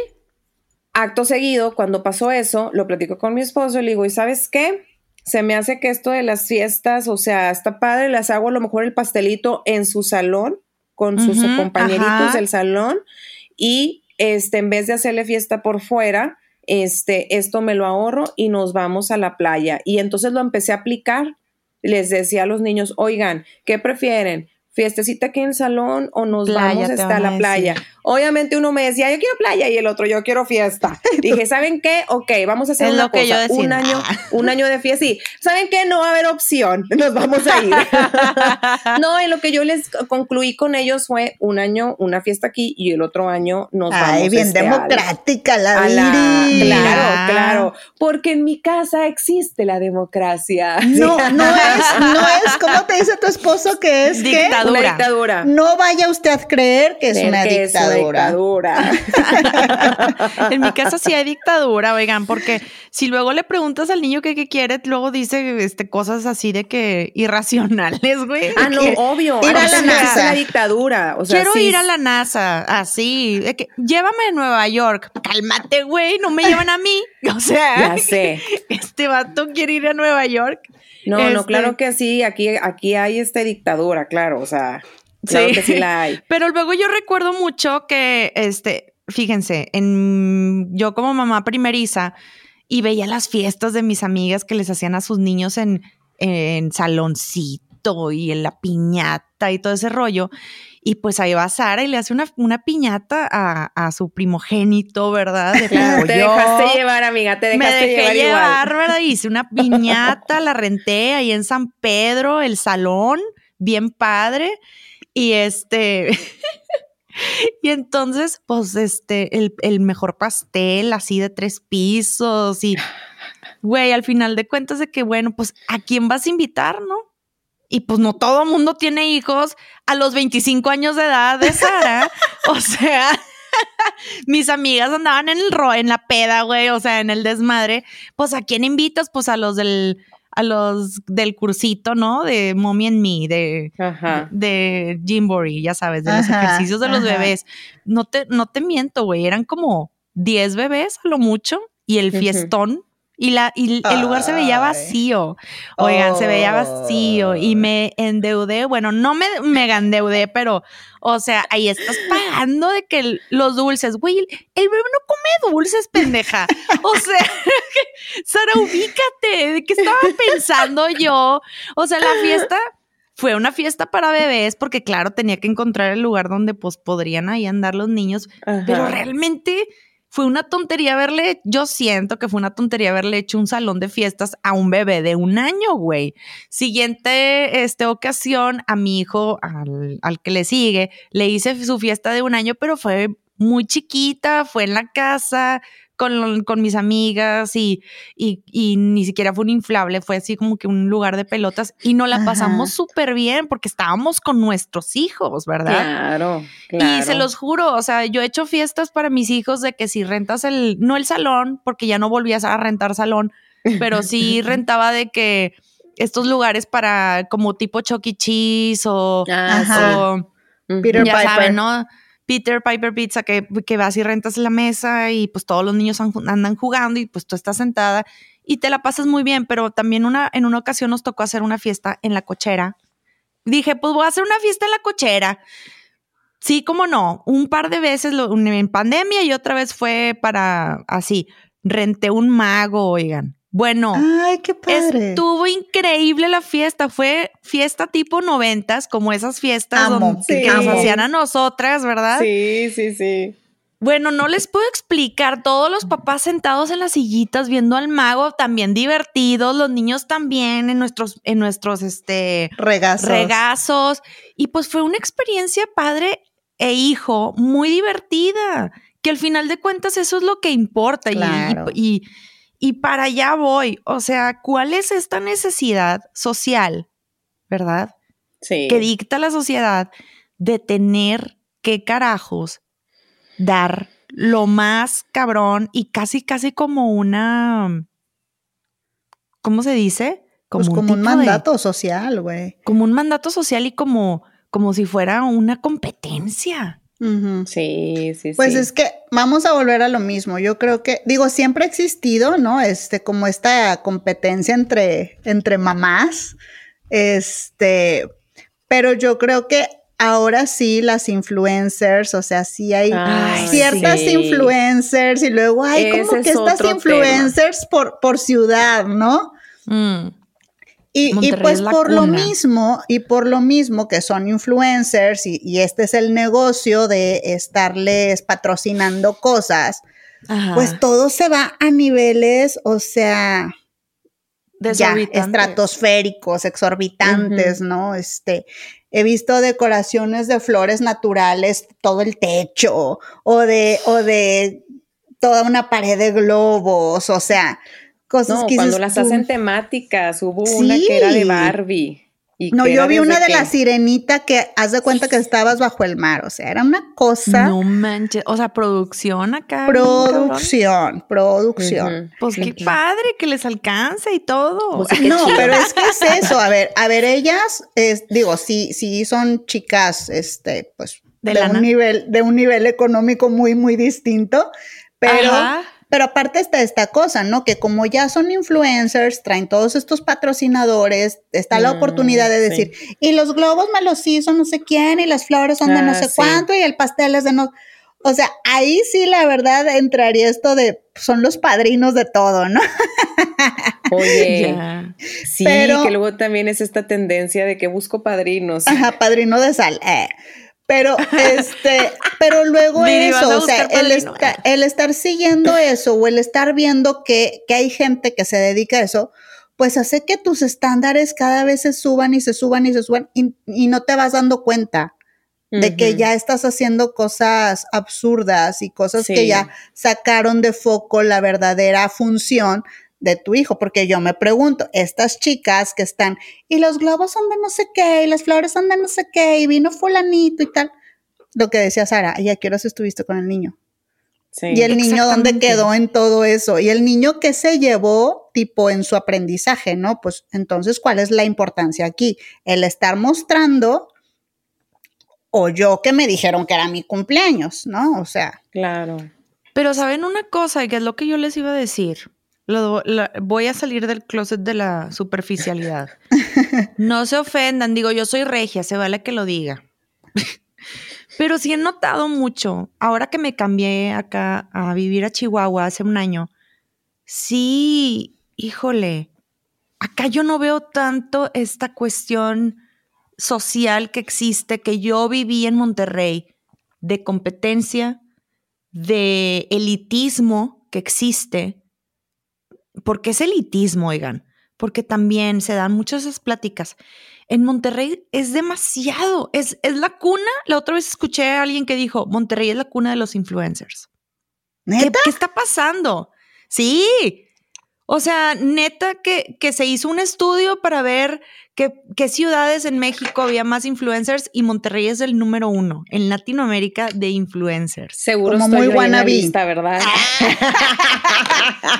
acto seguido, cuando pasó eso, lo platico con mi esposo y le digo, ¿y sabes qué? Se me hace que esto de las fiestas, o sea, está padre, las hago a lo mejor el pastelito en su salón con sus compañeritos ajá. del salón y este, en vez de hacerle fiesta por fuera, este, esto me lo ahorro y nos vamos a la playa. Y entonces lo empecé a aplicar. Les decía a los niños, oigan, ¿qué prefieren? ¿Fiestecita aquí en el salón o nos Playa, vamos hasta la decir. playa? Obviamente uno me decía, yo quiero playa y el otro, yo quiero fiesta. Dije, ¿saben qué? Ok, vamos a hacer Es una lo que yo cosa, decía. un año, un año de fiesta. Sí, ¿saben qué? No va a haber opción, nos vamos a ir. no, y lo que yo les concluí con ellos fue un año, una fiesta aquí y el otro año nos vamos Ay, bien este, democrática la, a la- claro, claro, porque en mi casa existe la democracia. No, no es, no es, ¿cómo te dice tu esposo que es que Dictadura. una dictadura. no vaya usted a creer que es una que es una dictadura? en mi casa sí hay dictadura, oigan, porque si luego le preguntas al niño qué, qué quiere, luego dice este, cosas así de que irracionales, güey. ah, no, Que obvio. Ir a Aparte la NASA. la dictadura. O sea, Quiero sí ir a la NASA, así, de que llévame a Nueva York. Cálmate, güey, no me llevan a mí. O sea, Ya sé. este vato quiere ir a Nueva York. No, no, Este- claro que sí. Aquí, aquí hay este dictadura, claro. O sea, claro que sí la hay. Pero luego yo recuerdo mucho que, este, fíjense, en, yo como mamá primeriza y veía las fiestas de mis amigas que les hacían a sus niños en, en saloncito y en la piñata y todo ese rollo. Y pues ahí va Sara y le hace una, una piñata a, a su primogénito, ¿verdad? De Claro, como te yo. dejaste llevar, amiga, te Me dejaste dejé llevar, llevar, igual. ¿verdad? Hice una piñata, la renté ahí en San Pedro, el salón, bien padre. Y este. y entonces, pues, este, el, el mejor pastel, así de tres pisos. Y, güey, al final de cuentas, de que, bueno, pues, ¿a quién vas a invitar, no? Y pues no todo mundo tiene hijos a los 25 años de edad de Sara. o sea, mis amigas andaban en el ro en la peda, güey, o sea, en el desmadre. Pues a quién invitas? Pues a los del a los del cursito, ¿no? De Mommy and Me, de Ajá. de ya sabes, de los Ajá, ejercicios de los ajá. bebés. No te no te miento, güey, eran como 10 bebés a lo mucho y el fiestón Y, la, y el lugar se veía vacío. Oigan, se veía vacío. Y me endeudé. Bueno, no me mega endeudé, pero, o sea, ahí estás pagando de que los dulces. Güey, el bebé no come dulces, pendeja. O sea, Sara, ubícate. ¿De qué estaba pensando yo? O sea, la fiesta fue una fiesta para bebés porque claro, tenía que encontrar el lugar donde pues podrían ahí andar los niños, pero realmente fue una tontería haberle, yo siento que fue una tontería haberle hecho un salón de fiestas a un bebé de un año, güey. Siguiente este, ocasión, a mi hijo, al, al que le sigue, le hice su fiesta de un año, pero fue muy chiquita, fue en la casa, con, con mis amigas y, y, ni siquiera fue un inflable, fue así como que un lugar de pelotas y nos la pasamos súper bien porque estábamos con nuestros hijos, ¿verdad? Claro, claro. Y se los juro, o sea, yo he hecho fiestas para mis hijos de que si rentas el, no el salón, porque ya no volvías a rentar salón, pero sí rentaba de que estos lugares para como tipo Chucky e. Cheese o, o Peter ya Saben, ¿no? Peter Piper Pizza, que, que vas y rentas la mesa y pues todos los niños andan jugando y pues tú estás sentada y te la pasas muy bien, pero también una, en una ocasión nos tocó hacer una fiesta en la cochera. Dije, pues voy a hacer una fiesta en la cochera. Sí, cómo no, un par de veces en pandemia y otra vez fue para así, renté un mago, oigan. Bueno, Ay, qué padre. estuvo increíble la fiesta. Fue fiesta tipo noventas, como esas fiestas que nos hacían a nosotras, ¿verdad? Sí, sí, sí. Bueno, no les puedo explicar. Todos los papás sentados en las sillitas viendo al mago, también divertidos, los niños también en nuestros, en nuestros este, regazos. regazos. Y pues fue una experiencia padre e hijo muy divertida. Que al final de cuentas eso es lo que importa. y y para allá voy. O sea, ¿cuál es esta necesidad social, verdad? Sí. Que dicta la sociedad de tener que carajos dar lo más cabrón y casi, casi como una. ¿Cómo se dice? Como pues un como un mandato social, güey. Como un mandato social y como, como si fuera una competencia. Sí, sí, Pues es que vamos a volver a lo mismo. Yo creo que, digo, siempre ha existido, ¿no? Este, como esta competencia entre, entre mamás. Este, pero yo creo que ahora sí las influencers, o sea, sí hay ciertas influencers y luego hay como que estas influencers por, por ciudad, ¿no? Mm. Y, pues por lo mismo, y por lo mismo que son influencers y, este es el negocio de estarles patrocinando cosas, pues todo se va a niveles, o sea, ya estratosféricos, exorbitantes, ¿no? Este, he visto decoraciones de flores naturales, todo el techo, o de, o de toda una pared de globos, o sea, cosas no, cuando las hacen temáticas, hubo una que era de Barbie. Y no, yo vi una de la sirenita que haz de cuenta que estabas bajo el mar, o sea, era una cosa. No manches, o sea, producción acá. Producción, producción. Pues qué padre que les alcance y todo. Pues no, pero es que es eso, a ver, a ver, ellas, es, digo, sí, sí son chicas, este, pues, de, un nivel, de un nivel económico muy, muy distinto, pero. Pero aparte está esta cosa, ¿no? Que como ya son influencers, traen todos estos patrocinadores, está la mm, oportunidad de decir, y los globos me los hizo no sé quién, y las flores son de no ah, sé cuánto, y el pastel es de no... O sea, ahí sí la verdad entraría esto de, son los padrinos de todo, ¿no? Oye, sí, Pero, que luego también es esta tendencia de que busco padrinos. Ajá, padrino de sal. Eh. Pero, este, pero luego eso, o sea, el, el, estar siguiendo eso o el estar viendo que, que, hay gente que se dedica a eso, pues hace que tus estándares cada vez se suban y se suban y se suban y, no te vas dando cuenta de que ya estás haciendo cosas absurdas y cosas que ya sacaron de foco la verdadera función de tu hijo, porque yo me pregunto, estas chicas que están, y los globos son de no sé qué, y las flores son de no sé qué, y vino fulanito y tal, lo que decía Sara, ¿y a qué horas estuviste con el niño? Sí, y el niño dónde quedó en todo eso, y el niño que se llevó tipo en su aprendizaje, ¿no? Pues entonces, ¿cuál es la importancia aquí? El estar mostrando o yo que me dijeron que era mi cumpleaños, ¿no? O sea. Claro. Pero saben una cosa, que es lo que yo les iba a decir voy a salir del closet de la superficialidad. No se ofendan, digo, yo soy regia, se vale que lo diga. Pero sí he notado mucho, ahora que me cambié acá a vivir a Chihuahua hace un año, sí, híjole, acá yo no veo tanto esta cuestión social que existe, que yo viví en Monterrey, de competencia, de elitismo que existe. Porque es elitismo, oigan? Porque también se dan muchas esas pláticas. En Monterrey es demasiado, es, es la cuna. La otra vez escuché a alguien que dijo, Monterrey es la cuna de los influencers. ¿Qué, ¿Qué, está pasando? Sí. O sea, neta que, que se hizo un estudio para ver qué, ciudades en México había más influencers y Monterrey es el número uno en Latinoamérica de influencers. Seguro Como muy buena vista, ¿verdad?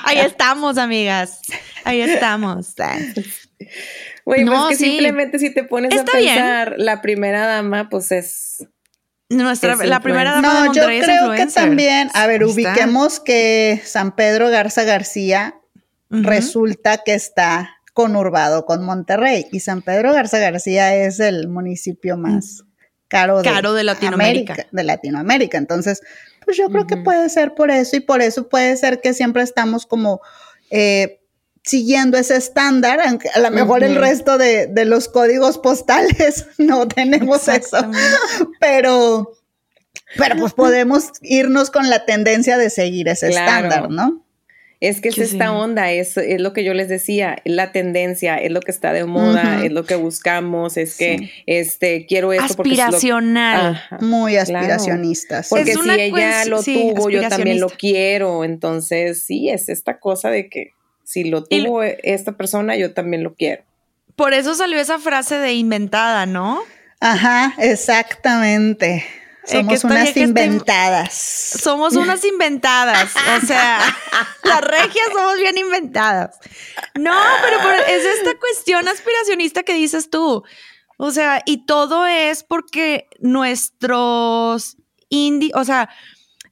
Ahí estamos, amigas. Ahí estamos. Güey, pues no, simplemente si te pones a pensar, la primera dama, pues es. Nuestra, la primera dama no, de Monterrey yo creo que también, a ver, ubiquemos que San Pedro Garza García resulta que está conurbado con Monterrey y San Pedro Garza García es el municipio más caro de, caro de Latinoamérica. de Latinoamérica. Entonces, pues yo creo que puede ser por eso y por eso puede ser que siempre estamos como eh, siguiendo ese estándar, aunque a lo mejor el resto de, los códigos postales no tenemos eso, pero, pero pues podemos irnos con la tendencia de seguir ese estándar, ¿no? Es que es esta onda, es, es, lo que yo les decía, la tendencia, es lo que está de moda, es lo que buscamos, es que este quiero esto aspiracional, muy aspiracionistas. Porque si ella lo tuvo, yo también lo quiero, entonces sí, es esta cosa de que si lo tuvo esta persona, yo también lo quiero. Por eso salió esa frase de inventada, ¿no? Ajá, exactamente. Somos unas inventadas. somos unas inventadas. O sea, las regias somos bien inventadas. No, pero, es esta cuestión aspiracionista que dices tú. O sea, y todo es porque nuestros indie, o sea,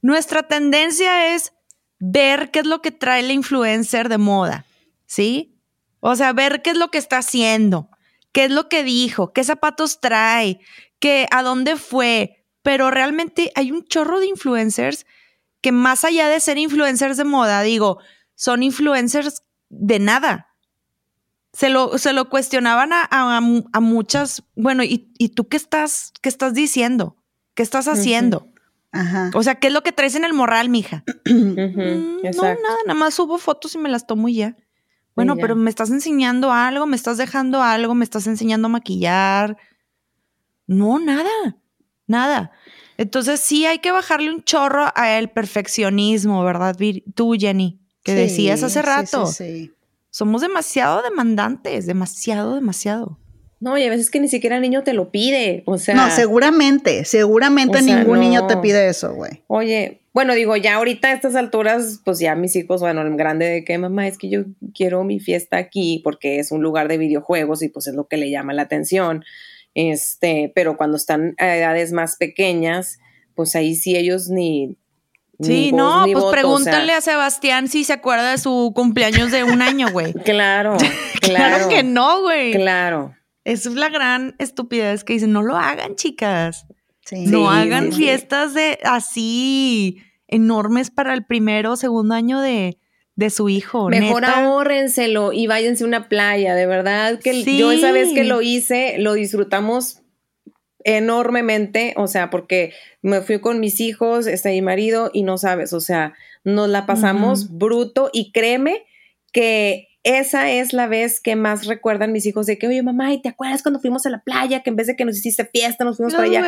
nuestra tendencia es ver qué es lo que trae la influencer de moda, ¿sí? O sea, ver qué es lo que está haciendo, qué es lo que dijo, qué zapatos trae, qué, a dónde fue, pero realmente hay un chorro de influencers que más allá de ser influencers de moda, digo, son influencers de nada. Se lo, se lo cuestionaban a, muchas, bueno, ¿y, tú qué estás, qué estás diciendo? ¿Qué estás haciendo? Ajá. O sea, ¿qué es lo que traes en el morral, mija? Mm, no, nada, nada más subo fotos y me las tomo y ya. Bueno, pero me estás enseñando algo, me estás dejando algo, me estás enseñando a maquillar. No, nada nada. Entonces sí hay que bajarle un chorro al perfeccionismo, ¿verdad? Tú, Jenny, que decías hace rato. Sí, sí, Somos demasiado demandantes, demasiado, demasiado. No, y a veces que ni siquiera el niño te lo pide, o sea. No, seguramente, seguramente ningún niño te pide eso, güey. Oye, bueno, digo, ya ahorita a estas alturas, pues ya mis hijos, bueno, el grande de que mamá es que yo quiero mi fiesta aquí porque es un lugar de videojuegos y pues es lo que le llama la atención. Este, pero cuando están a edades más pequeñas, pues ahí sí ellos ni. Sí, no, pues pregúntale a Sebastián si se acuerda de su cumpleaños de un año, güey. claro, claro. claro que no, güey. Claro. Esa es la gran estupidez que dicen, no lo hagan, chicas. no hagan fiestas de así enormes para el primero o segundo año de, de su hijo. Mejor ahórrenselo y váyanse a una playa, de verdad que yo esa vez que lo hice, lo disfrutamos enormemente, o sea, porque me fui con mis hijos, este mi marido y no sabes, o sea, nos la pasamos bruto y créeme que esa es la vez que más recuerdan mis hijos de que, oye, mamá, ¿y te acuerdas cuando fuimos a la playa? Que en vez de que nos hiciste fiesta, nos fuimos para allá.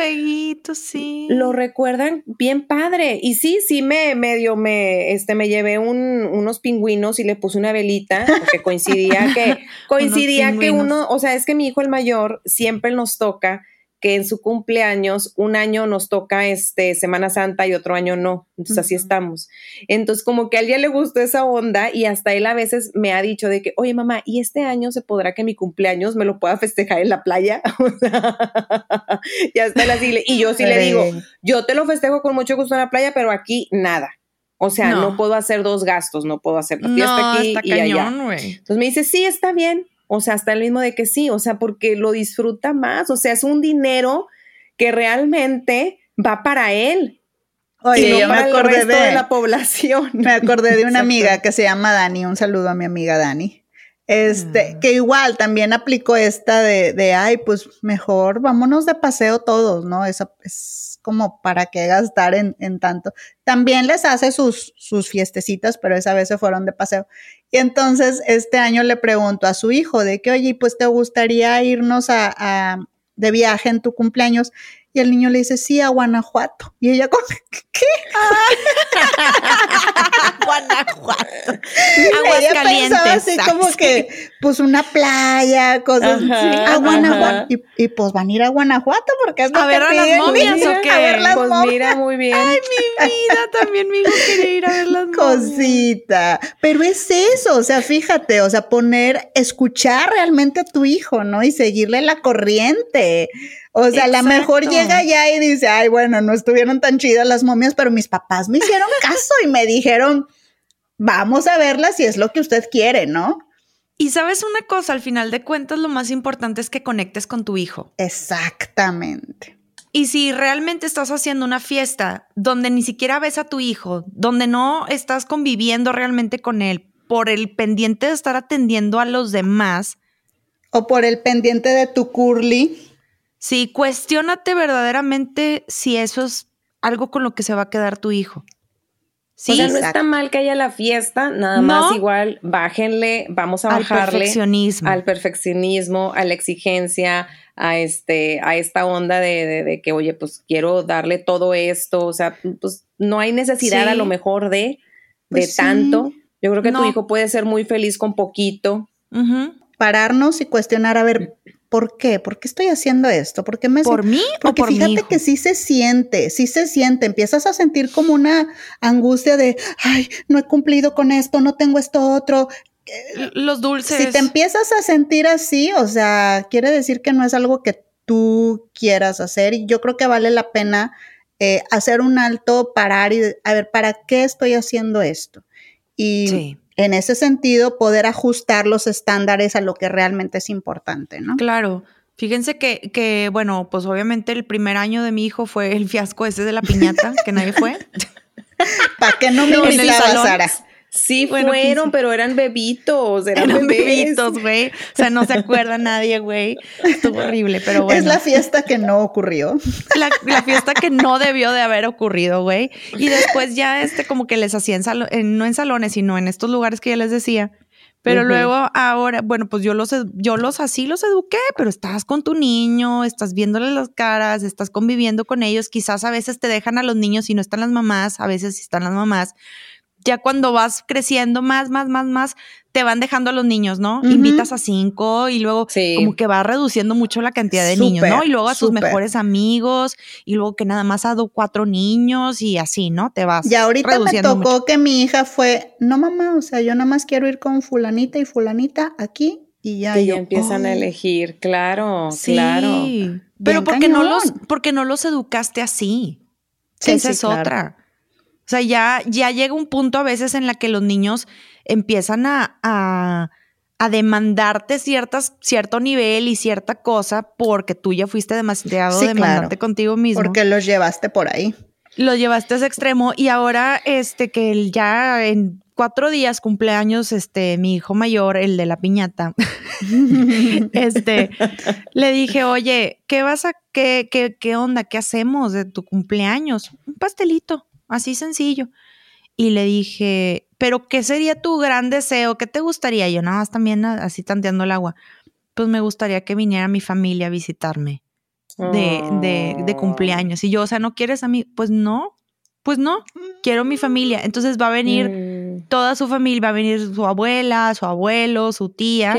sí. Lo recuerdan bien padre. Y sí, sí me medio me, este, me llevé un, unos pingüinos y le puse una velita, porque coincidía que, coincidía que uno, o sea, es que mi hijo el mayor siempre nos toca que en su cumpleaños un año nos toca este Semana Santa y otro año no. Entonces así estamos. Entonces como que a alguien le gustó esa onda y hasta él a veces me ha dicho de que, oye mamá, ¿y este año se podrá que mi cumpleaños me lo pueda festejar en la playa? y hasta él así, y yo sí le digo, yo te lo festejo con mucho gusto en la playa, pero aquí nada. O sea, no, puedo hacer dos gastos, no puedo hacer la fiesta aquí y allá. Entonces me dice, sí, está bien. O sea, está el mismo de que sí, o sea, porque lo disfruta más. O sea, es un dinero que realmente va para él. Oye, yo me acordé de, la población. Me acordé de una amiga que se llama Dani. Un saludo a mi amiga Dani. Este, mm. que igual también aplicó esta de, de, ay, pues mejor vámonos de paseo todos, ¿no? Esa es como para qué gastar en, en, tanto. También les hace sus, sus fiestecitas, pero esa vez se fueron de paseo. Y entonces este año le pregunto a su hijo de que, oye, pues te gustaría irnos a, a de viaje en tu cumpleaños. Y el niño le dice, sí, a Guanajuato. Y ella, ¿qué? Guanajuato. Aguas calientes. así como que, pues una playa, cosas. A Guanajuato. Y, y, pues van a ir a Guanajuato porque es lo a ver a las momias o qué. A ver las pues mira, muy bien. Ay, mi vida, también mi hijo quiere ir a ver las momias. Cosita. Pero es eso, o sea, fíjate, o sea, poner, escuchar realmente a tu hijo, ¿no? Y seguirle la corriente. O sea, a lo mejor llega ya y dice, ay, bueno, no estuvieron tan chidas las momias, pero mis papás me hicieron caso y me dijeron, vamos a verlas si es lo que usted quiere, ¿no? Y sabes una cosa, al final de cuentas lo más importante es que conectes con tu hijo. Exactamente. Y si realmente estás haciendo una fiesta donde ni siquiera ves a tu hijo, donde no estás conviviendo realmente con él, por el pendiente de estar atendiendo a los demás. O por el pendiente de tu curly. Sí, cuestiónate verdaderamente si eso es algo con lo que se va a quedar tu hijo. Sí, o sea, no está mal que haya la fiesta, nada más igual bájenle, vamos a bajarle al perfeccionismo, al perfeccionismo, a la exigencia, a este, a esta onda de, que, oye, pues quiero darle todo esto, o sea, pues no hay necesidad a lo mejor de, de pues tanto. Yo creo que tu hijo puede ser muy feliz con poquito. Pararnos y cuestionar, a ver, ¿Por qué? ¿Por qué estoy haciendo esto? ¿Por qué me ¿Por mí Porque o por fíjate que sí se siente, sí se siente. Empiezas a sentir como una angustia de, ay, no he cumplido con esto, no tengo esto otro. Los dulces. Si te empiezas a sentir así, o sea, quiere decir que no es algo que tú quieras hacer y yo creo que vale la pena eh, hacer un alto, parar y a ver, ¿para qué estoy haciendo esto? Y sí en ese sentido, poder ajustar los estándares a lo que realmente es importante, ¿no? Claro. Fíjense que, que, bueno, pues obviamente el primer año de mi hijo fue el fiasco ese de la piñata, que nadie fue. ¿Para qué no me invitaba, Sara? Sí fueron, pero eran bebitos, eran, bebitos, güey. O sea, no se acuerda nadie, güey. Estuvo horrible, pero bueno. Es la fiesta que no ocurrió. La, fiesta que no debió de haber ocurrido, güey. Y después ya, este, como que les hacía en no en salones, sino en estos lugares que ya les decía. Pero luego ahora, bueno, pues yo los, yo los así los eduqué, pero estás con tu niño, estás viéndole las caras, estás conviviendo con ellos. Quizás a veces te dejan a los niños y no están las mamás, a veces sí están las mamás ya cuando vas creciendo más, más, más, más, te van dejando a los niños, ¿no? Invitas a cinco y luego como que va reduciendo mucho la cantidad de niños, ¿no? Y luego a tus mejores amigos y luego que nada más ha dado cuatro niños y así, ¿no? Te vas. Y ahorita me tocó que mi hija fue, no mamá, o sea, yo nada más quiero ir con fulanita y fulanita aquí y ya. Y empiezan a elegir, claro, sí, claro. Pero porque no, los, porque no los educaste así. Esa es otra. O sea, ya, ya llega un punto a veces en la que los niños empiezan a, a, demandarte ciertas, cierto nivel y cierta cosa porque tú ya fuiste demasiado demandante contigo mismo. Porque los llevaste por ahí. Lo llevaste a ese extremo y ahora este que ya en cuatro días cumpleaños este mi hijo mayor el de la piñata este le dije oye qué vas a qué, qué qué onda qué hacemos de tu cumpleaños un pastelito así sencillo. Y le dije, pero ¿qué sería tu gran deseo? ¿Qué te gustaría? Yo nada más también así tanteando el agua. Pues me gustaría que viniera mi familia a visitarme de, de, de cumpleaños. Y yo, o sea, ¿no quieres a mí? Pues no, pues no, quiero mi familia. Entonces va a venir mm. toda su familia, va a venir su abuela, su abuelo, su tía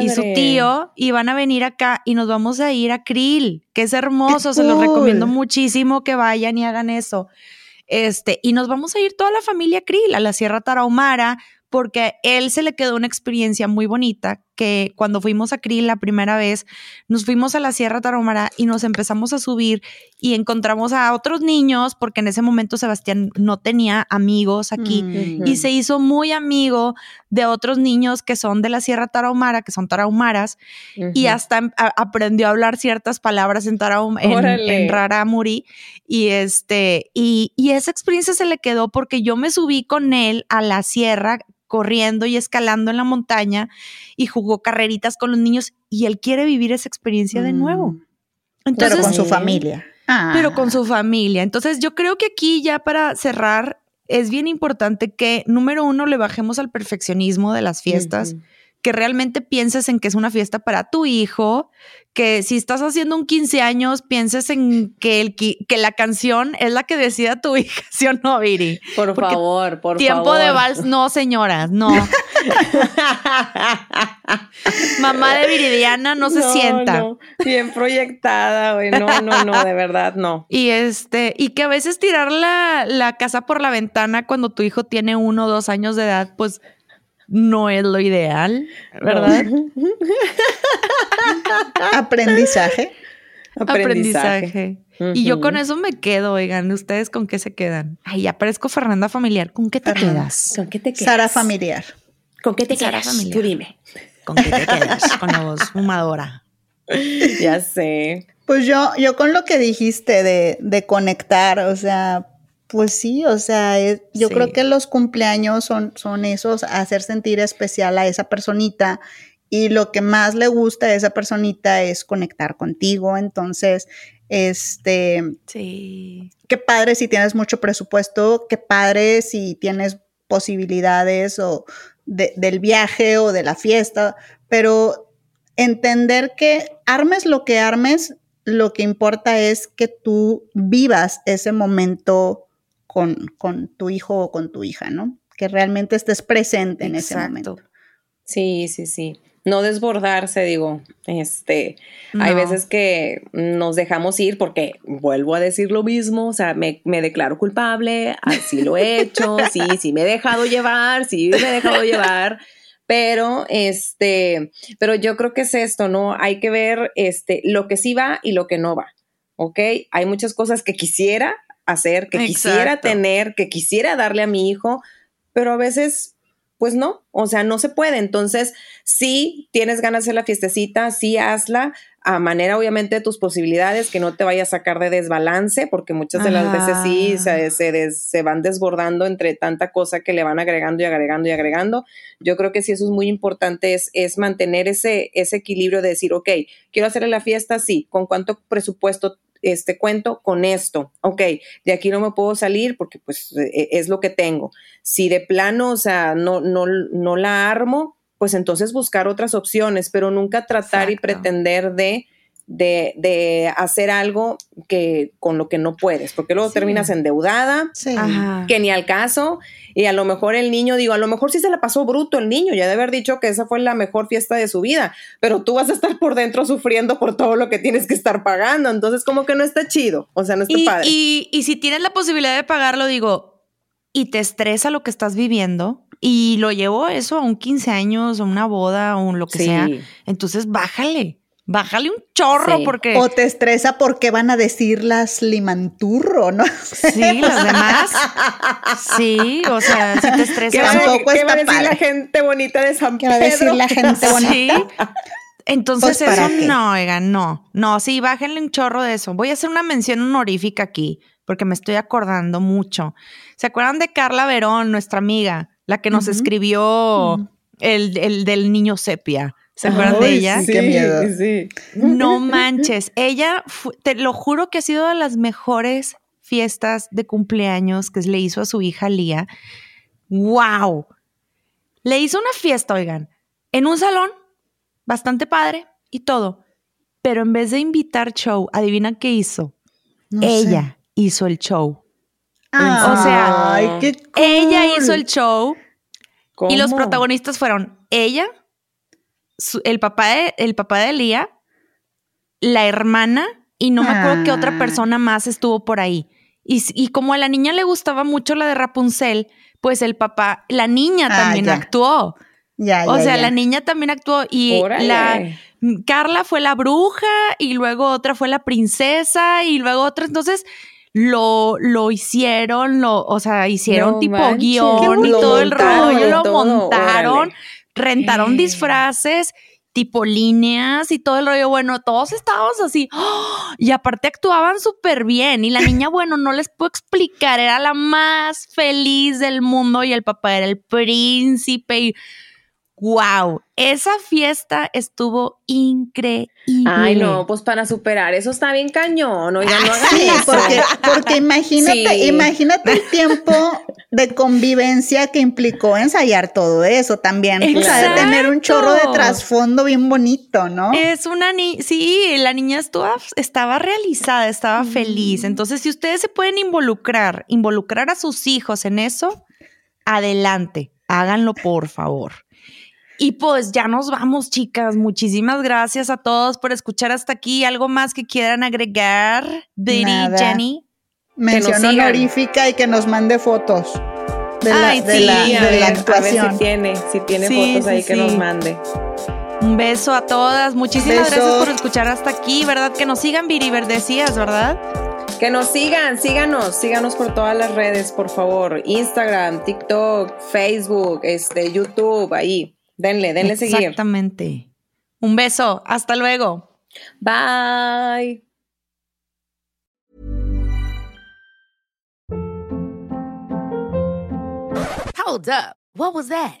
y su tío, y van a venir acá y nos vamos a ir a Krill, que es hermoso, se los recomiendo muchísimo que vayan y hagan eso. Este, y nos vamos a ir toda la familia Krill a la Sierra Tarahumara porque a él se le quedó una experiencia muy bonita que cuando fuimos a Krill la primera vez, nos fuimos a la Sierra Tarahumara y nos empezamos a subir y encontramos a otros niños, porque en ese momento Sebastián no tenía amigos aquí Mm. y se hizo muy amigo de otros niños que son de la Sierra Tarahumara, que son tarahumaras, y hasta em- a- aprendió a hablar ciertas palabras en, Tarahum en, en Raramuri y este y, y esa experiencia se le quedó porque yo me subí con él a la sierra corriendo y escalando en la montaña y jugó carreritas con los niños y él quiere vivir esa experiencia de nuevo. Mm. Entonces, Pero con su familia. Ah. pero con su familia. Entonces yo creo que aquí ya para cerrar es bien importante que número uno le bajemos al perfeccionismo de las fiestas. Que realmente pienses en que es una fiesta para tu hijo, que si estás haciendo un 15 años, pienses en que, el, que la canción es la que decida tu hija, ¿sí o no, Viri? Por Porque favor, por Tiempo favor. de vals, no, señoras, no. Mamá de Viridiana no se sienta. no. Bien proyectada, güey. No, no, no, de verdad, no. Y este, y que a veces tirar la, la casa por la ventana cuando tu hijo tiene uno o dos años de edad, pues no es lo ideal, ¿verdad? Aprendizaje. Aprendizaje. Y yo con eso me quedo, oigan, ¿ustedes con qué se quedan? Ay, ya parezco Fernanda familiar. ¿Con qué te Fernanda. quedas? ¿Con qué te quedas? Sara familiar. ¿Con qué te Sara quedas? familiar. Tú dime. ¿Con qué te quedas? con la voz fumadora. Ya sé. Pues yo, yo con lo que dijiste de, de conectar, o sea, pues sí, o sea, es- yo Sí. creo que los cumpleaños son, son esos, hacer sentir especial a esa personita y lo que más le gusta a esa personita es conectar contigo. Entonces, este, Sí. qué padre si tienes mucho presupuesto, qué padre si tienes posibilidades o de- del viaje o de la fiesta, pero entender que armes lo que armes, lo que importa es que tú vivas ese momento con, con tu hijo o con tu hija, ¿no? Que realmente estés presente en ese momento. Sí, sí, sí. No desbordarse, digo. Este, hay veces que nos dejamos ir porque vuelvo a decir lo mismo, o sea, me, me declaro culpable, así lo he hecho, sí, sí me he dejado llevar, sí me he dejado llevar, pero este, pero yo creo que es esto, ¿no? Hay que ver este lo que sí va y lo que no va. ¿Ok? Hay muchas cosas que quisiera hacer, que quisiera tener, que quisiera darle a mi hijo, pero a veces pues no, o sea, no se puede. Entonces, si tienes ganas de hacer la fiestecita, sí hazla a manera obviamente de tus posibilidades, que no te vaya a sacar de desbalance, porque muchas de las veces sí se, se des- se van desbordando entre tanta cosa que le van agregando y agregando y agregando. Yo creo que sí eso es muy importante, es, es mantener ese, ese equilibrio de decir, ok, quiero hacerle la fiesta, sí, ¿con cuánto presupuesto este cuento? Con esto, ok, de aquí no me puedo salir porque pues eh, es lo que tengo. Si de plano, o sea, no, no, no la armo, pues entonces buscar otras opciones, pero nunca tratar y pretender de, de, de hacer algo que con lo que no puedes, porque luego Sí. terminas endeudada, Sí. Que ni al caso, y a lo mejor el niño, digo, a lo mejor sí se la pasó bruto el niño, ya de haber dicho que esa fue la mejor fiesta de su vida, pero tú vas a estar por dentro sufriendo por todo lo que tienes que estar pagando, entonces como que no está chido, o sea, no está Y, padre. y- y si tienes la posibilidad de pagarlo, digo, y te estresa lo que estás viviendo, y lo llevo eso a un 15 años, a una boda, o un lo que Sí. sea, entonces bájale, bájale un chorro, Sí. porque O te estresa porque van a decir las limanturro, ¿no? sí, los demás, sí, o sea, si te ¿Qué estresa. tampoco qué va a decir la gente bonita de San ¿Qué va a Pedro? decir la gente bonita? Sí. Entonces Pues, ¿para eso qué? no, oigan, no. No, sí, bájenle un chorro de eso. Voy a hacer una mención honorífica aquí, porque me estoy acordando mucho. ¿Se acuerdan de Carla Verón, nuestra amiga, la que nos escribió el, el del niño sepia? ¿Se acuerdan de ella? sí. Qué miedo. sí. No manches, ella, te lo juro que ha sido de las mejores fiestas de cumpleaños que le hizo a su hija Lía. ¡Wow! Le hizo una fiesta, oigan, en un salón, bastante padre y todo. Pero en vez de invitar show, adivina qué hizo. No sé. ella hizo el show. Ah, O sea, ay, qué cool. Ella hizo el show y los protagonistas fueron ella, su- el, papá de, el papá de Lía, la hermana y no me acuerdo qué otra Ah. persona más estuvo por ahí. Y, y como a la niña le gustaba mucho la de Rapunzel, pues el papá, la niña Ah, también ya. actuó. Ya, O sea, ya. la niña también actuó y Órale. la Carla fue la bruja y luego otra fue la princesa y luego otra, entonces lo, lo hicieron, lo, o sea, hicieron No tipo manches. guion y todo el rollo, lo todo, montaron, órale. Rentaron Eh. disfraces tipo líneas y todo el rollo. Bueno, todos estábamos así. ¡oh! Y aparte actuaban súper bien. Y la niña, bueno, no les puedo explicar, era la más feliz del mundo y el papá era el príncipe. Y wow, esa fiesta estuvo increíble. Ay, no, pues para superar eso está bien cañón. Oigan, no hagan Sí, eso. porque, porque imagínate, Sí. imagínate el tiempo de convivencia que implicó ensayar todo eso también. O sea, de tener un chorro de trasfondo bien bonito, ¿no? Es una niña, sí, la niña estuvo, estaba realizada, estaba feliz. Entonces, si ustedes se pueden involucrar, involucrar a sus hijos en eso, adelante, háganlo por favor. Y pues ya nos vamos, chicas. Muchísimas gracias a todos por escuchar hasta aquí. ¿Algo más que quieran agregar? Nada. Jenny. Mención honorífica y que nos mande fotos de la, Ay, de sí, la, de ver, la a ver actuación. si tiene, si tiene Sí, fotos ahí sí, que sí. nos mande. Un beso a todas. Muchísimas Beso. gracias por escuchar hasta aquí, ¿verdad? Que nos sigan, Viriver, decías, ¿verdad? Que nos sigan, síganos, síganos por todas las redes, por favor. Instagram, TikTok, Facebook, este, YouTube, ahí. Denle, denle seguir. Exactamente. Un beso. Hasta luego. Bye. Hold up. What was that?